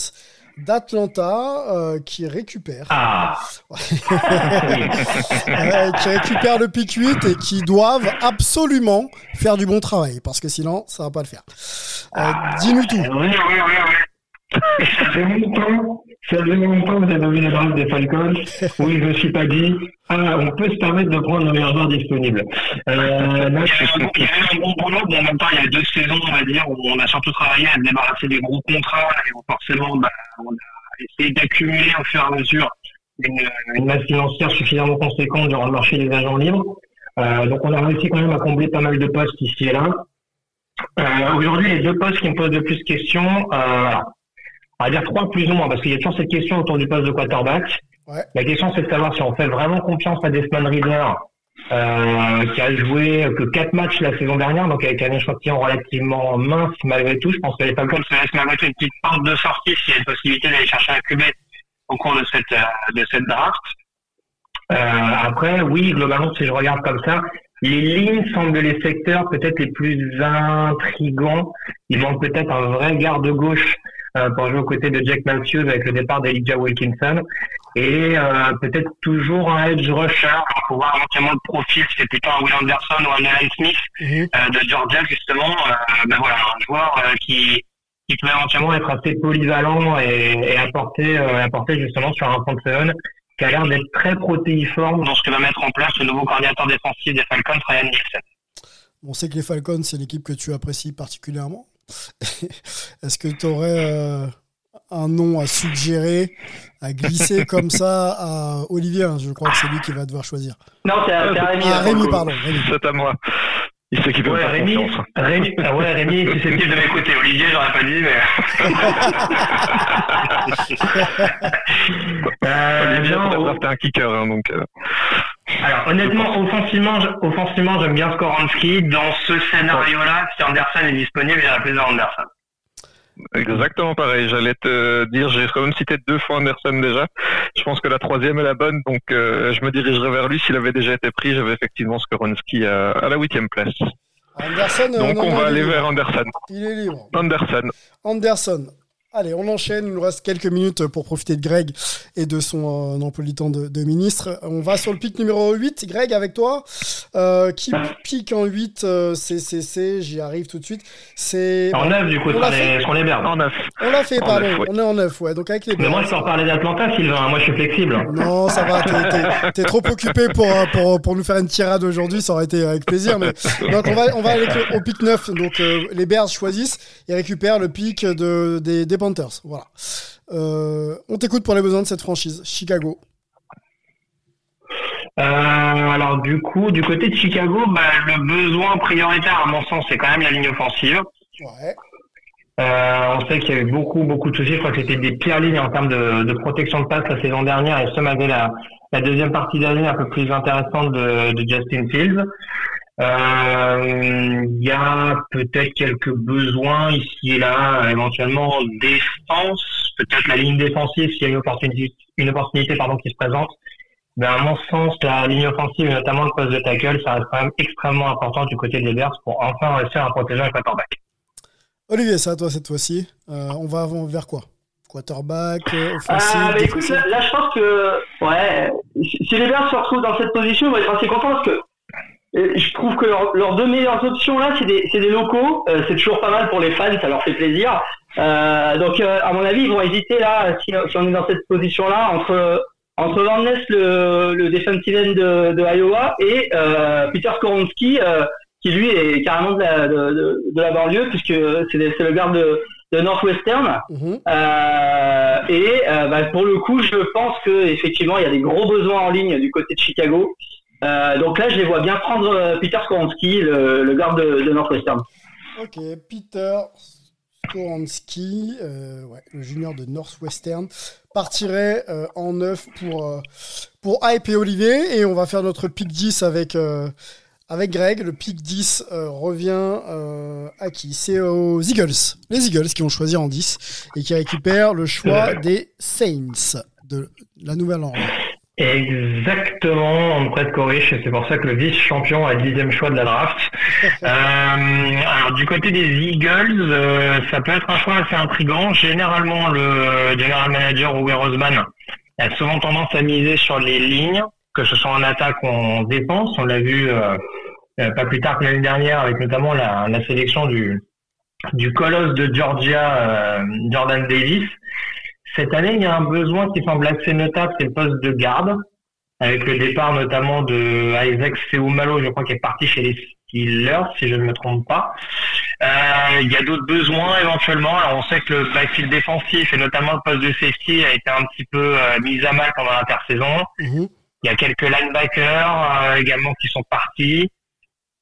d'Atlanta euh, qui récupèrent. Ah, <laughs> Euh, qui récupèrent le pick 8 et qui doivent absolument faire du bon travail parce que sinon ça va pas le faire. Euh, Dis-nous tout. oui, oui, oui, oui. Ça fait longtemps, ça fait longtemps que j'avais vu les draft des Falcons où je me suis pas dit, ah, on peut se permettre de prendre le meilleur joueur disponible. Euh, là, il y avait un bon boulot, mais en même temps, il y a deux saisons, on va dire, où on a surtout travaillé à se débarrasser des gros contrats et où forcément, bah, on a essayé d'accumuler au fur et à mesure une, une masse financière suffisamment conséquente durant le marché des agents libres. Euh, donc, on a réussi quand même à combler pas mal de postes ici et là. Euh, Aujourd'hui, les deux postes qui me posent le plus de questions, euh, on va dire trois plus ou moins, parce qu'il y a toujours cette question autour du poste de quarterback. Ouais. La question, c'est de savoir si on fait vraiment confiance à Desmond Reader, euh, qui a joué que quatre matchs la saison dernière, donc avec un échantillon relativement mince malgré tout. Je pense que les Falcons se laissent malgré tout une petite porte de sortie s'il y a une possibilité d'aller chercher un QB au cours de cette, euh, de cette draft. Euh, après, oui, globalement, si je regarde comme ça, les lignes semblent les secteurs peut-être les plus intrigants. Il manque peut-être un vrai garde-gauche euh, pour jouer aux côtés de Jack Matthews avec le départ d'Elijah Wilkinson. Et euh, peut-être toujours un edge rusher pour voir éventuellement le profil, si c'est plutôt un Will Anderson ou un Alan Smith Mhm. euh, de Georgia justement. Euh, ben voilà, un joueur euh, qui qui peut éventuellement être assez polyvalent et, et apporter euh, apporter justement sur un front seven qui a l'air d'être très protéiforme dans ce que va mettre en place le nouveau coordinateur défensif des Falcons, Ryan Nielsen. On sait que les Falcons, c'est l'équipe que tu apprécies particulièrement. <laughs> Est-ce que tu aurais un nom à suggérer, à glisser comme ça à Olivier Je crois que c'est lui qui va devoir choisir. Non, c'est à, c'est à Rémi. Ah, Rémi, pardon. Rémi. C'est à moi. Il sait qu'il peut Ouais, faire Rémi, confiance. Rémi, ah ouais, Rémi <laughs> est susceptible de m'écouter. Olivier, j'aurais pas dit, mais. <laughs> euh, Olivier, on non, drafté un kicker, hein, donc. euh, Alors honnêtement, offensivement, offensivement, j'aime bien Skoronski. Dans ce scénario-là, si Anderson est disponible, j'irai plus vers Anderson. Exactement pareil. J'allais te dire, j'ai quand même cité deux fois Anderson déjà. Je pense que la troisième est la bonne, donc euh, je me dirigerai vers lui. S'il avait déjà été pris, j'avais effectivement Skoronski à, à la huitième place. Anderson, Donc on va aller libre. vers Anderson. Il est libre. Anderson. Anderson. Allez, on enchaîne. Il nous reste quelques minutes pour profiter de Greg et de son euh, emploi du temps de, de ministre. On va sur le pic numéro 8. Greg, avec toi. Euh, qui pique en 8 euh, CCC J'y arrive tout de suite. C'est. En neuf, du coup, On les, sur les Bears. En neuf. On l'a fait, En pardon. ouais. On est en 9, ouais. Donc avec les Mais moi, je peux reparler d'Atlanta, Sylvain. Moi, je suis flexible. Non, ça va. T'es, t'es- t'es trop occupé pour, euh, pour, pour nous faire une tirade aujourd'hui. Ça aurait été avec plaisir. Mais donc on va, on va aller au pic 9. Donc euh, les Bears choisissent et récupèrent le pic de, des, des Panthers. Voilà. Euh, on t'écoute pour les besoins de cette franchise. Chicago. Euh, alors du coup, du côté de Chicago, bah, le besoin prioritaire, à mon sens, c'est quand même la ligne offensive. Ouais. Euh, on sait qu'il y a eu beaucoup, beaucoup de soucis. Je crois que c'était des pires lignes en termes de, de protection de passe la saison dernière et ce malgré la, la deuxième partie d'année un peu plus intéressante de, de Justin Fields. Euh, Il y a peut-être quelques besoins ici et là, éventuellement en défense, peut-être la ligne défensive s'il y a une opportunité, une opportunité pardon, qui se présente. Mais à mon sens, la ligne offensive, et notamment le poste de tackle, ça reste quand même extrêmement important du côté des Bears pour enfin réussir à protéger un quarterback. Olivier, c'est à toi cette fois-ci. Euh, on va avant- vers quoi? Quarterback, euh, offensif, Ah, bah écoute, là, là, je pense que ouais, si si les Bears se retrouvent dans cette position, ils vont être assez contents parce que euh, je trouve que leurs leurs deux meilleures options là, c'est des, des locaux. Euh, c'est toujours pas mal pour les fans, ça leur fait plaisir. Euh, donc, euh, à mon avis, ils vont hésiter là, si, si on est dans cette position-là, entre entre Van Ness, le, le defensive end de, de Iowa, et euh, Peter Skoronski, euh, qui lui est carrément de la, de, de, la banlieue, puisque c'est le garde de, de Northwestern. Mhm. Euh, et euh, bah, pour le coup, je pense que effectivement, il y a des gros besoins en ligne du côté de Chicago. Euh, donc là, je les vois bien prendre euh, Peter Skoronski, le, le garde de, de Northwestern. Ok, Peter Skoransky, euh, ouais, le junior de Northwestern, partirait euh, en 9 pour, pour Hype et Olivier. Et on va faire notre pick 10 avec, avec Greg. Le pick 10 euh, revient à qui? C'est aux Eagles. Les Eagles qui ont choisi en 10 et qui récupèrent le choix <laughs> des Saints de la Nouvelle-Orléans. Exactement, on prête Coriche, et c'est pour ça que le vice-champion a le dixième choix de la draft. <laughs> Euh, alors du côté des Eagles, euh, ça peut être un choix assez intrigant. Généralement, le general manager Howie Roseman a souvent tendance à miser sur les lignes, que ce soit en attaque ou en défense. On l'a vu euh, euh, pas plus tard que l'année dernière avec notamment la, la sélection du, du colosse de Georgia, euh, Jordan Davis. Cette année, il y a un besoin qui semble assez notable, c'est le poste de garde, avec le départ notamment de Isaac Seumalo, je crois, qui est parti chez les Steelers, si je ne me trompe pas. Euh, il y a d'autres besoins éventuellement. Alors, on sait que le backfield défensif et notamment le poste de safety a été un petit peu euh, mis à mal pendant l'intersaison. Mhm. Il y a quelques linebackers euh, également qui sont partis.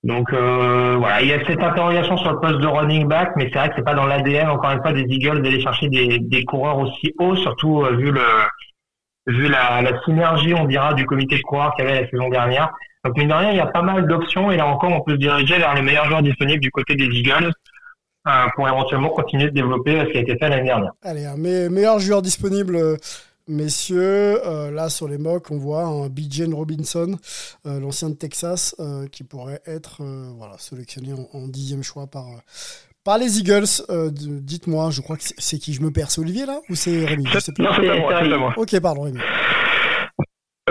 Donc euh, voilà, il y a cette interrogation sur le poste de running back, mais c'est vrai que c'est pas dans l'ADN encore une fois des Eagles d'aller chercher des, des coureurs aussi hauts, surtout euh, vu le vu la, la synergie, on dira, du comité de coureurs qu'il y avait la saison dernière. Donc mine de rien, il y a pas mal d'options et là encore, on peut se diriger vers les meilleurs joueurs disponibles du côté des Eagles euh, pour éventuellement continuer de développer euh, ce qui a été fait l'année dernière. Allez, un me- meilleur joueur disponible, euh, messieurs. Euh, là, sur les mocks, on voit un BJ Robinson, euh, l'ancien de Texas, euh, qui pourrait être voilà, sélectionné en, en dixième choix par, par les Eagles. Dites-moi, je crois que c'est- qui? Je me perds C'est Olivier, là? Ou c'est Rémi? Je sais plus. Non, c'est c'est- moi, moi. Ok, pardon, Rémi.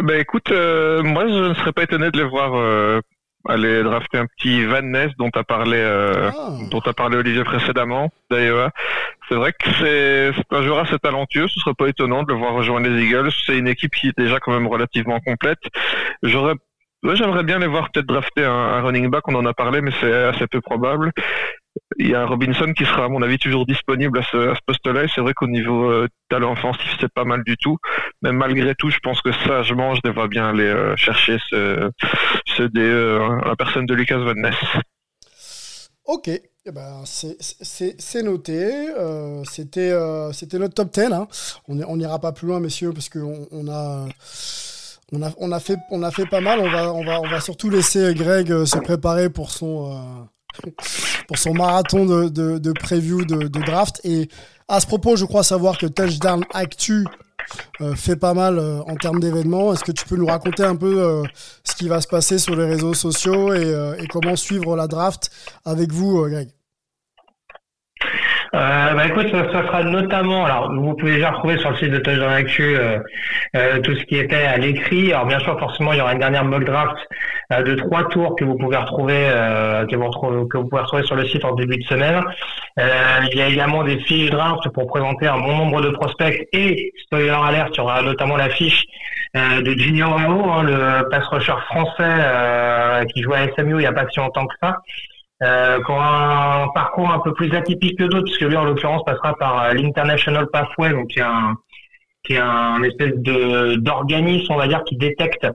Ben écoute, moi je ne serais pas étonné de les voir aller drafter un petit Van Ness dont a parlé euh, Ah, dont a parlé Olivier précédemment d'Iowa. C'est vrai que c'est un joueur assez talentueux, ce serait pas étonnant de le voir rejoindre les Eagles. C'est une équipe qui est déjà quand même relativement complète. J'aurais j'aimerais bien les voir peut-être drafter un, un running back, on en a parlé, mais c'est assez peu probable. Il y a Robinson qui sera, à mon avis, toujours disponible à ce, poste-là. Et c'est vrai qu'au niveau euh, talent offensif, c'est pas mal du tout. Mais malgré tout, je pense que sagement, je devrais bien aller euh, chercher ce, ce des, euh, la personne de Lucas Van Ness. ok. Eh ben, c'est- noté. Euh, C'était euh, notre top 10. hein. On n'ira pas plus loin, messieurs, parce qu'on on a, On a, on a fait, on a fait pas mal. On va, on va, on va surtout laisser Greg euh, se préparer pour son, euh, <laughs> pour son marathon de, de, de preview de, draft. Et à ce propos, je crois savoir que Touchdown Actu fait pas mal euh, en termes d'événements. Est-ce que tu peux nous raconter un peu euh, ce qui va se passer sur les réseaux sociaux et, euh, et comment suivre la draft avec vous, euh, Greg? Euh, bah écoute, ça, ça sera notamment, alors vous pouvez déjà retrouver sur le site de Touchdown Actu euh, euh, tout ce qui était à l'écrit. Alors bien sûr, forcément, il y aura une dernière mock draft euh, de trois tours que vous pouvez retrouver, euh, que, vous que vous pouvez retrouver sur le site en début de semaine. Euh, il y a également des fiches draft pour présenter un bon nombre de prospects et spoiler alert, il y aura notamment la fiche de Junior Ao, hein, le pass rusher français qui joue à SMU il n'y a pas si longtemps que ça euh, un parcours un peu plus atypique que d'autres, puisque lui, en l'occurrence, passera par euh, l'International Pathway, donc qui est un, qui est un espèce de d'organisme, on va dire, qui détecte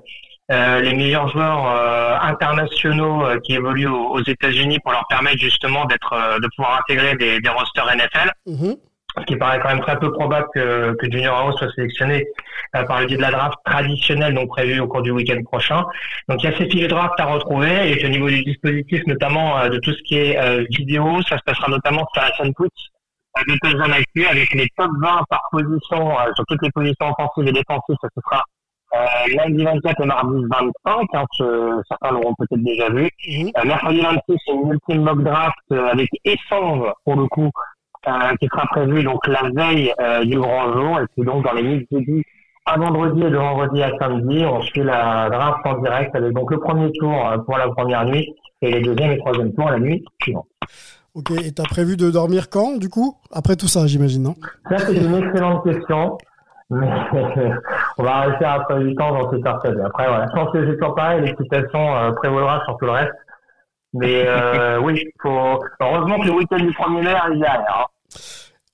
euh, les meilleurs joueurs euh, internationaux euh, qui évoluent aux, aux États-Unis pour leur permettre justement d'être, euh, de pouvoir intégrer des, des rosters NFL Mhm. Ce qui paraît quand même très peu probable que, que Junior House soit sélectionné euh, par le biais de la draft traditionnelle, donc prévue au cours du week-end prochain. Donc il y a ces fiches de draft à retrouver et au niveau du dispositif, notamment euh, de tout ce qui est euh, vidéo, ça se passera notamment sur la chaîne Twitch euh, de Touchdown Actu avec les top 20 par position euh, sur toutes les positions offensives et défensives. Ça se fera euh, lundi 24 et mardi 25, hein, ce- certains l'auront peut-être déjà vu. Mhm. Euh, mercredi 26, c'est une ultime mock draft euh, avec échange pour le coup qui sera prévu donc la veille euh, du grand jour et puis donc dans les nuits de jeudi à vendredi et de vendredi à samedi, on suit la draft en direct avec donc le premier tour euh, pour la première nuit et les deuxième et troisième tours la nuit suivante. Ok, et t'as prévu de dormir quand, du coup? Après tout ça, j'imagine, non? Ça c'est une excellente question. Mais <laughs> on va rester après du temps dans cette persuadé. Après voilà, je pense que c'est toujours pareil, l'excitation euh, prévaudra sur tout le reste. Mais euh, <laughs> oui, faut heureusement que le week-end du mai arrive derrière. hein.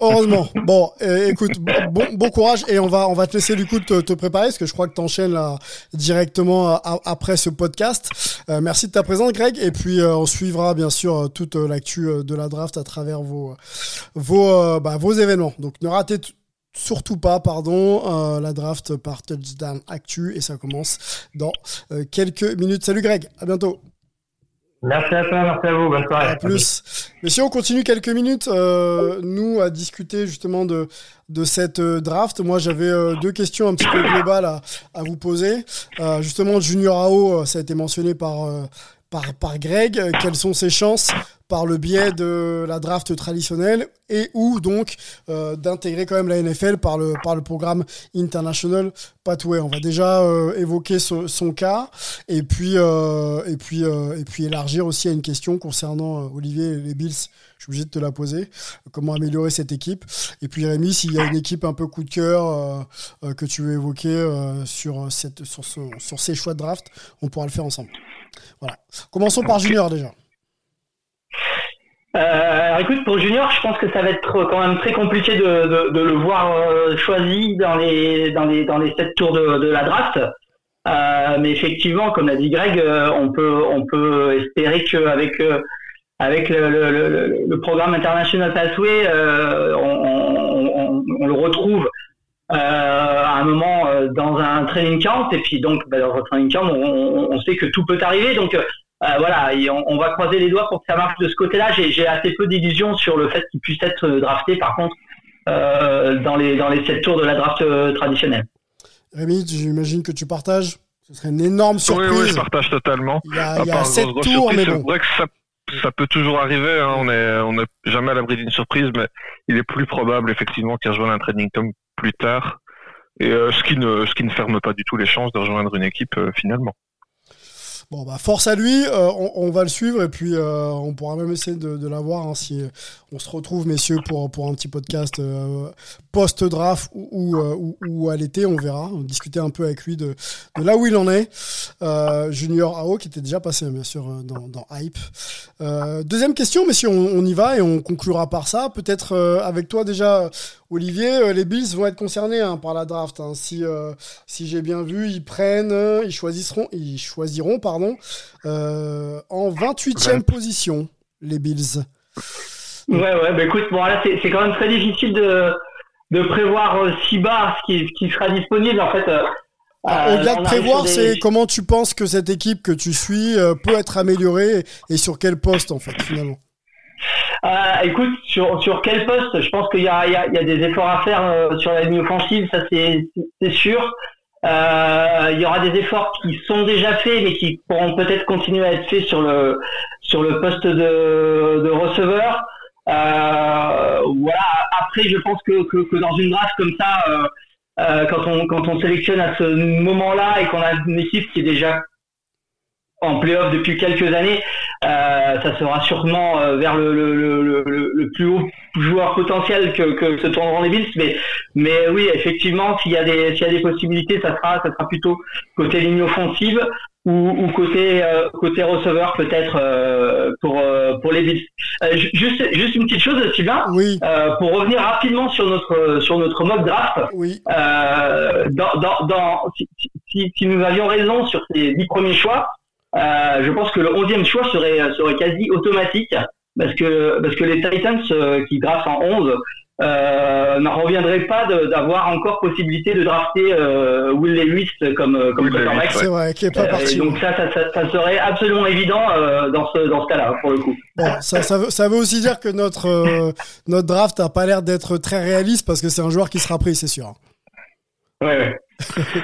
Heureusement. Bon, euh, écoute, bon, bon courage et on va on va te laisser du coup te, te préparer parce que je crois que t'enchaînes là directement a- après ce podcast. Euh, merci de ta présence, Greg, et puis euh, on suivra bien sûr euh, toute euh, l'actu euh, de la draft à travers vos vos euh, bah, vos événements. Donc ne ratez surtout pas, pardon, euh, la draft par Touchdown Actu et ça commence dans euh, quelques minutes. Salut, Greg. À bientôt. Merci à toi, merci à vous, bonne soirée. À plus. Messieurs, on continue quelques minutes, euh, nous, à discuter justement de, de cette euh, draft. Moi, j'avais euh, deux questions un petit peu globales à, à vous poser. Euh, justement, Junior AO, euh, ça a été mentionné par, par, Greg. Euh, Quelles sont ses chances par le biais de la draft traditionnelle et ou donc euh, d'intégrer quand même la NFL par le, par le programme International Pathway. On va déjà euh, évoquer son cas et puis, et, puis, et puis élargir aussi à une question concernant Olivier et les Bills. Je suis obligé de te la poser. Comment améliorer cette équipe? Et puis Rémi, s'il y a une équipe un peu coup de cœur que tu veux évoquer sur, cette, sur, ce- sur ces choix de draft, on pourra le faire ensemble. Voilà. Commençons par Junior déjà. Euh, alors écoute, pour Junior, je pense que ça va être quand même très compliqué de, de, de le voir euh, choisi dans les dans les dans les sept tours de, de la draft. Euh, mais effectivement, comme l'a dit Greg, euh, on peut on peut espérer qu'avec euh, avec le, le, le, le programme International Pathway, euh, on, on, on, on le retrouve euh, à un moment euh, dans un training camp et puis donc bah, dans un training camp, on, on, on sait que tout peut arriver. Donc euh, euh, voilà, et on, on va croiser les doigts pour que ça marche de ce côté-là. J'ai j'ai assez peu d'illusions sur le fait qu'il puisse être drafté, par contre, euh, dans les dans les sept tours de la draft euh, traditionnelle. Rémi, j'imagine que tu partages. Ce serait une énorme Oui, surprise. oui, je partage totalement. Il y a, il y a part sept tours, surprise, mais C'est bon. vrai que ça, ça peut toujours arriver. hein. On est, on n'est jamais à l'abri d'une surprise, mais il est plus probable effectivement qu'il rejoigne un training camp plus tard. Et euh, ce qui ne, ce qui ne ferme pas du tout les chances de rejoindre une équipe euh, finalement. Bon, bah, force à lui, euh, on, va le suivre et puis euh, on pourra même essayer de, l'avoir hein, si on se retrouve, messieurs, pour, un petit podcast euh, post-draft ou, euh, à l'été, on verra. On discuter un peu avec lui de, là où il en est. Euh, Junior AO qui était déjà passé, bien sûr, euh, dans, Hype. Euh, deuxième question, messieurs, on, y va et on conclura par ça. Peut-être euh, avec toi déjà, Olivier, euh, les Bills vont être concernés hein, par la draft. hein. Si, euh, j'ai bien vu, ils prennent, euh, ils choisiront, ils choisiront, pardon, euh, en 28e Vingt. position, les Bills. Ouais, ouais, bah écoute, bon là c'est quand même très difficile de, de prévoir euh, si bas ce qui, qui sera disponible. En fait, euh, Au-delà on de prévoir, des- c'est comment tu penses que cette équipe que tu suis euh, peut être améliorée et sur quel poste en fait finalement? Euh, écoute, sur, sur quel poste? Je pense qu'il y y, y a des efforts à faire sur la ligne offensive, ça c'est c'est sûr. Euh, il y aura des efforts qui sont déjà faits, mais qui pourront peut-être continuer à être faits sur le sur le poste de, de receveur. Euh, voilà. Après, je pense que, que, que dans une draft comme ça, euh, quand on quand on sélectionne à ce moment-là et qu'on a une équipe qui est déjà en playoff depuis quelques années, euh, ça sera sûrement euh, vers le, le, le, le, le plus haut joueur potentiel que, que se tourneront les Bills. Mais, mais oui, effectivement, s'il y a des, s'il y a des possibilités, ça sera, ça sera plutôt côté ligne offensive ou, ou côté, euh, côté receveur peut-être euh, pour, euh, pour les Bills. Euh, ju- juste, juste une petite chose, Sylvain. Oui, Euh, pour revenir rapidement sur notre sur notre mock draft, oui. euh, dans, dans, dans, si, si, si nous avions raison sur ces dix premiers choix, je pense que le onzième choix serait, serait quasi automatique parce que, parce que les Titans euh, qui draftent en 11 euh, n'en reviendraient pas d'avoir encore possibilité de drafter euh, Will Lewis comme, euh, comme quarterback. C'est vrai qu'il est pas Euh, parti. donc ça, ça, ça, ça serait absolument évident euh, dans ce, dans ce cas-là, pour le coup. Bon, ça, ça, veut, ça veut aussi dire que notre, euh, notre draft a pas l'air d'être très réaliste parce que c'est un joueur qui sera pris, c'est sûr. Ouais, ouais. <laughs>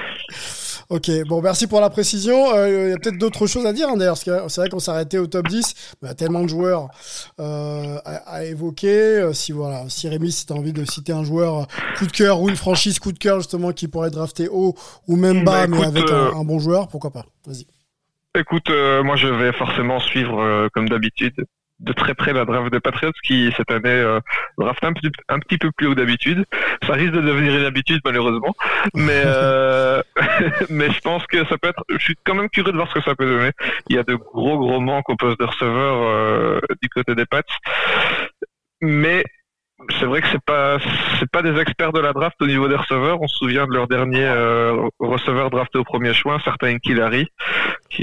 Ok, bon, merci pour la précision. Euh, Il y a peut-être d'autres choses à dire, hein, d'ailleurs, parce que c'est vrai qu'on s'est arrêté au top 10. mais Il y a tellement de joueurs euh, à, à évoquer. Euh, si voilà, si Rémi, si tu as envie de citer un joueur coup de cœur ou une franchise coup de cœur, justement, qui pourrait drafter haut ou même bas, Bah, mais avec un, un bon joueur, pourquoi pas? Vas-y. Écoute, euh, moi je vais forcément suivre, comme d'habitude, de très près la draft des Patriots qui cette année euh, draft un petit, peu plus haut d'habitude. Ça risque de devenir une habitude malheureusement, mais euh, <laughs> mais je pense que ça peut être. Je suis quand même curieux de voir ce que ça peut donner. Il y a de gros gros manques au poste de receveur euh, du côté des Pats, mais c'est vrai que c'est pas c'est pas des experts de la draft au niveau des receveurs. On se souvient de leur dernier euh, receveur drafté au premier choix, un certain qui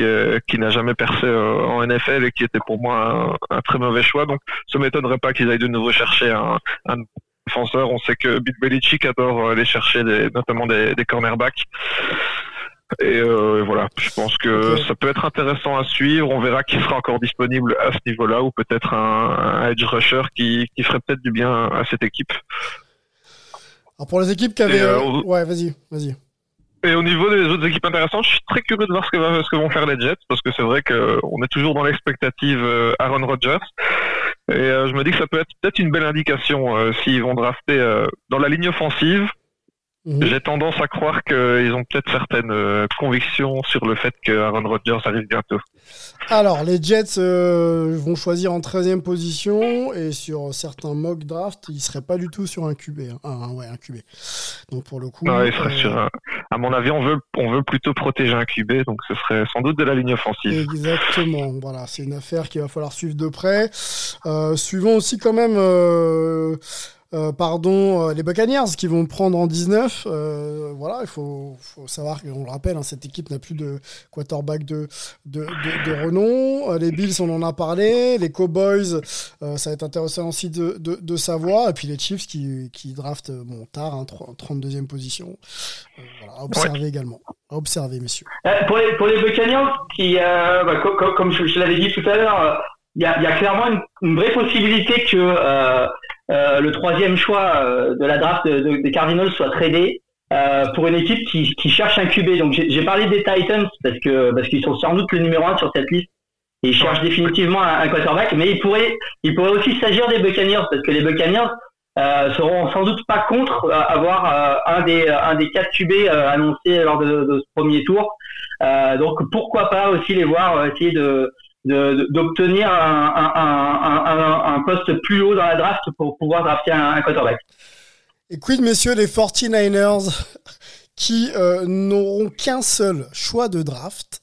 euh, qui n'a jamais percé euh, en NFL et qui était pour moi un, un très mauvais choix. Donc, ça m'étonnerait pas qu'ils aillent de nouveau chercher un, un défenseur. On sait que Bill Belichick adore euh, aller chercher des, notamment des, des cornerbacks. Et euh, voilà, je pense que ça peut être intéressant à suivre. On verra qui sera encore disponible à ce niveau-là, ou peut-être un, un edge rusher qui, qui ferait peut-être du bien à cette équipe. Alors pour les équipes qui avaient. Et, euh, euh, on- Ouais, vas-y, vas-y. Et au niveau des autres équipes intéressantes, je suis très curieux de voir ce que, va- ce que vont faire les Jets, parce que c'est vrai qu'on est toujours dans l'expectative euh, Aaron Rodgers. Et euh, je me dis que ça peut être peut-être une belle indication euh, s'ils vont drafter euh, dans la ligne offensive. Mhm. J'ai tendance à croire qu'ils ont peut-être certaines euh, convictions sur le fait que Aaron Rodgers arrive bientôt. Alors, les Jets euh, vont choisir en 13e position et sur certains mock drafts, ils seraient pas du tout sur un QB. hein. Ah, ouais, un QB. Donc pour le coup. Euh, sur un- À mon avis, on veut, on veut plutôt protéger un QB, donc ce serait sans doute de la ligne offensive. Exactement. Voilà, c'est une affaire qu'il va falloir suivre de près. Euh, suivons aussi quand même. Euh, pardon, euh, les Buccaneers qui vont prendre en 19. Euh, voilà, il faut, faut savoir qu'on le rappelle, hein, cette équipe n'a plus de quarterback de, de, de, de renom. Les Bills, on en a parlé. Les Cowboys, ça va être intéressant aussi de, de, savoir. Et puis les Chiefs qui, qui draftent bon, tard, hein, 32e position. Voilà, à observer également. À observer, messieurs. Pour, les, pour les Buccaneers, qui, bah, co- co- comme je, je l'avais dit tout à l'heure, il y, a, il y a clairement une, une vraie possibilité que le troisième choix euh, de la draft de- de- des Cardinals soit tradé euh, pour une équipe qui, qui cherche un QB. Donc j'ai parlé des Titans parce que parce qu'ils sont sans doute le numéro un sur cette liste. Et ils cherchent définitivement un, un quarterback, mais il pourrait, il pourrait aussi s'agir des Buccaneers parce que les Buccaneers euh, seront sans doute pas contre euh, avoir euh, un des un des quatre QB euh, annoncés lors de, de ce premier tour. Euh, donc pourquoi pas aussi les voir euh, essayer de- d'obtenir un, un, un, un, un poste plus haut dans la draft pour pouvoir drafter un, quarterback. Et quid, messieurs, les 49ers qui euh, n'auront qu'un seul choix de draft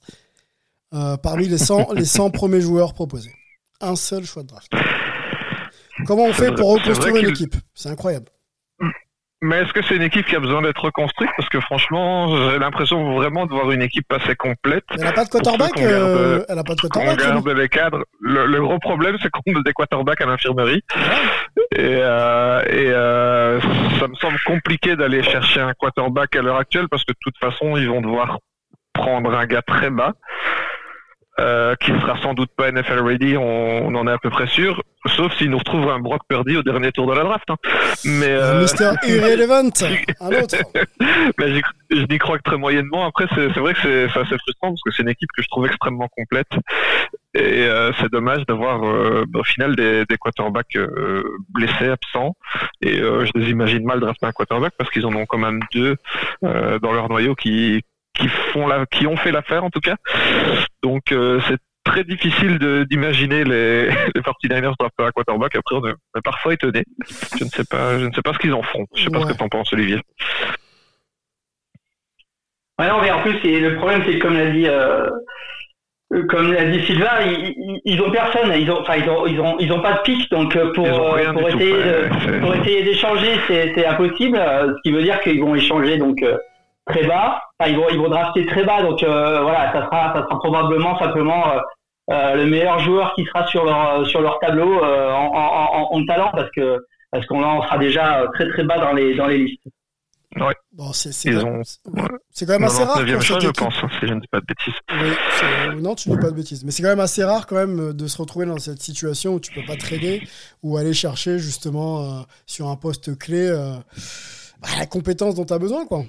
euh, parmi les 100, les 100 <laughs> premiers joueurs proposés? Un seul choix de draft. Comment on fait pour reconstruire une équipe? C'est incroyable. Mais est-ce que c'est une équipe qui a besoin d'être reconstruite? Parce que franchement, j'ai l'impression vraiment de voir une équipe assez complète. Elle n'a pas de quarterback. Euh, elle a pas de quarterback. On garde les cadres. Le, gros problème, c'est qu'on a des quarterbacks à l'infirmerie. Et, euh, et euh, ça me semble compliqué d'aller chercher un quarterback à l'heure actuelle parce que de toute façon, ils vont devoir prendre un gars très bas. Euh, qui sera sans doute pas NFL ready, on, en est à peu près sûr, sauf s'il nous retrouve un Brock Purdy au dernier tour de la draft. Hein. Mais euh... Mister <laughs> Irrelevant, un autre. <laughs> Mais je n'y crois que très moyennement. Après, c'est vrai que c'est assez frustrant parce que c'est une équipe que je trouve extrêmement complète. Et euh, c'est dommage d'avoir euh, au final des, des quarterbacks euh, blessés, absents. Et je les imagine mal drafter un quarterback parce qu'ils en ont quand même deux dans leur noyau qui qui font la, qui ont fait l'affaire en tout cas. Donc euh, c'est très difficile d'imaginer les, <laughs> les 49ers drafter un quarterback. Après, on est, parfois étonné. Je ne sais pas, je ne sais pas ce qu'ils en font. Je sais pas ce que tu en penses, Olivier. Ouais, non, mais en plus, le problème, c'est comme l'a dit, euh, comme l'a dit Sylvain, ils, ils, ont personne. Ils ont, enfin, ils ont, ils ont, ils ont pas de pic. Donc, euh, pour, euh, pour, essayer, pour essayer d'échanger, c'est impossible. Ce qui veut dire qu'ils vont échanger, donc, très bas. Enfin, ils vont ils vont drafter très bas, donc euh, voilà, ça sera ça sera probablement simplement euh, euh, le meilleur joueur qui sera sur leur sur leur tableau en, en, en, talent parce que parce qu'on en sera déjà très très bas dans les dans les listes. Ouais. Bon, c'est c'est quand, quand, même assez rare. Choix, je pense, hein, si je ne dis pas de bêtises. Oui, non, tu ne dis pas de bêtises. Mais c'est quand même assez rare quand même de se retrouver dans cette situation où tu peux pas trader ou aller chercher justement euh, sur un poste clé. Euh, bah, la compétence dont tu as besoin, quoi.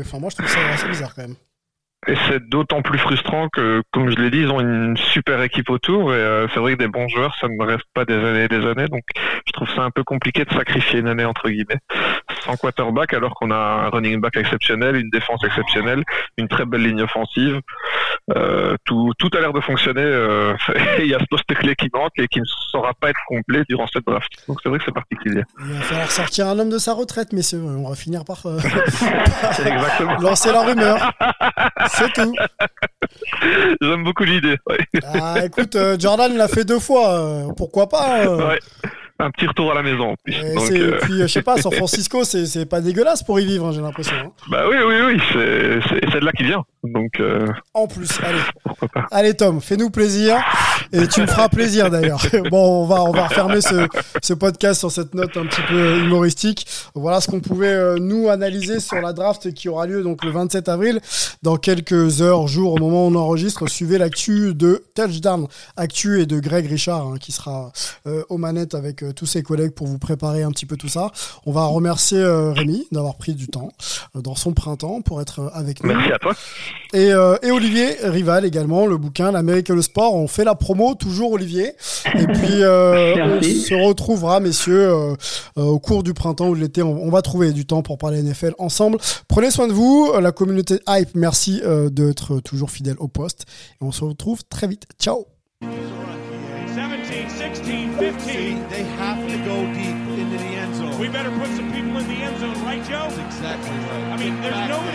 Enfin, moi, je trouve ça assez bizarre quand même. Et c'est d'autant plus frustrant que, comme je l'ai dit, ils ont une super équipe autour et euh, c'est vrai que des bons joueurs, ça ne reste pas des années et des années. Donc, je trouve ça un peu compliqué de sacrifier une année entre guillemets sans quarterback alors qu'on a un running back exceptionnel, une défense exceptionnelle, une très belle ligne offensive. Euh, tout, tout a l'air de fonctionner. Euh, <laughs> il y a ce poste clé qui manque et qui ne saura pas être complet durant cette draft. Donc c'est vrai que c'est particulier. Il va falloir sortir un homme de sa retraite, messieurs. On va finir par, euh, <laughs> <laughs> lancer la rumeur. C'est tout. J'aime beaucoup l'idée. Ah, écoute, Jordan l'a fait deux fois. pourquoi pas ouais un petit retour à la maison. Puis, euh, puis je sais pas, San <laughs> Francisco, c'est pas dégueulasse pour y vivre, hein, j'ai l'impression. Hein. Bah oui, oui, oui, c'est de là qui vient. Donc, euh, En plus, allez. Allez, Tom, fais-nous plaisir. Et tu me feras plaisir d'ailleurs. <laughs> Bon, on va, on va refermer ce, ce podcast sur cette note un petit peu humoristique. Voilà ce qu'on pouvait euh, nous analyser sur la draft qui aura lieu donc le 27 avril. Dans quelques heures, jours, au moment où on enregistre, suivez l'actu de Touchdown Actu et de Greg Richard hein, qui sera euh, aux manettes avec tous ses collègues pour vous préparer un petit peu tout ça. On va remercier Rémi d'avoir pris du temps dans son printemps pour être avec nous. Merci à toi. Et, euh, et, Olivier Rival également, le bouquin L'Amérique et le sport. On fait la promo, toujours Olivier. Et puis euh, <laughs> on se retrouvera, messieurs, euh, au cours du printemps ou de l'été. On, va trouver du temps pour parler NFL ensemble. Prenez soin de vous. La communauté Hype, merci d'être toujours fidèle au poste. Et on se retrouve très vite. Ciao. 17, 16, 15. They have to go deep into the end zone. We better put some people in the end zone, right, Joe? That's exactly right. I mean, there's nobody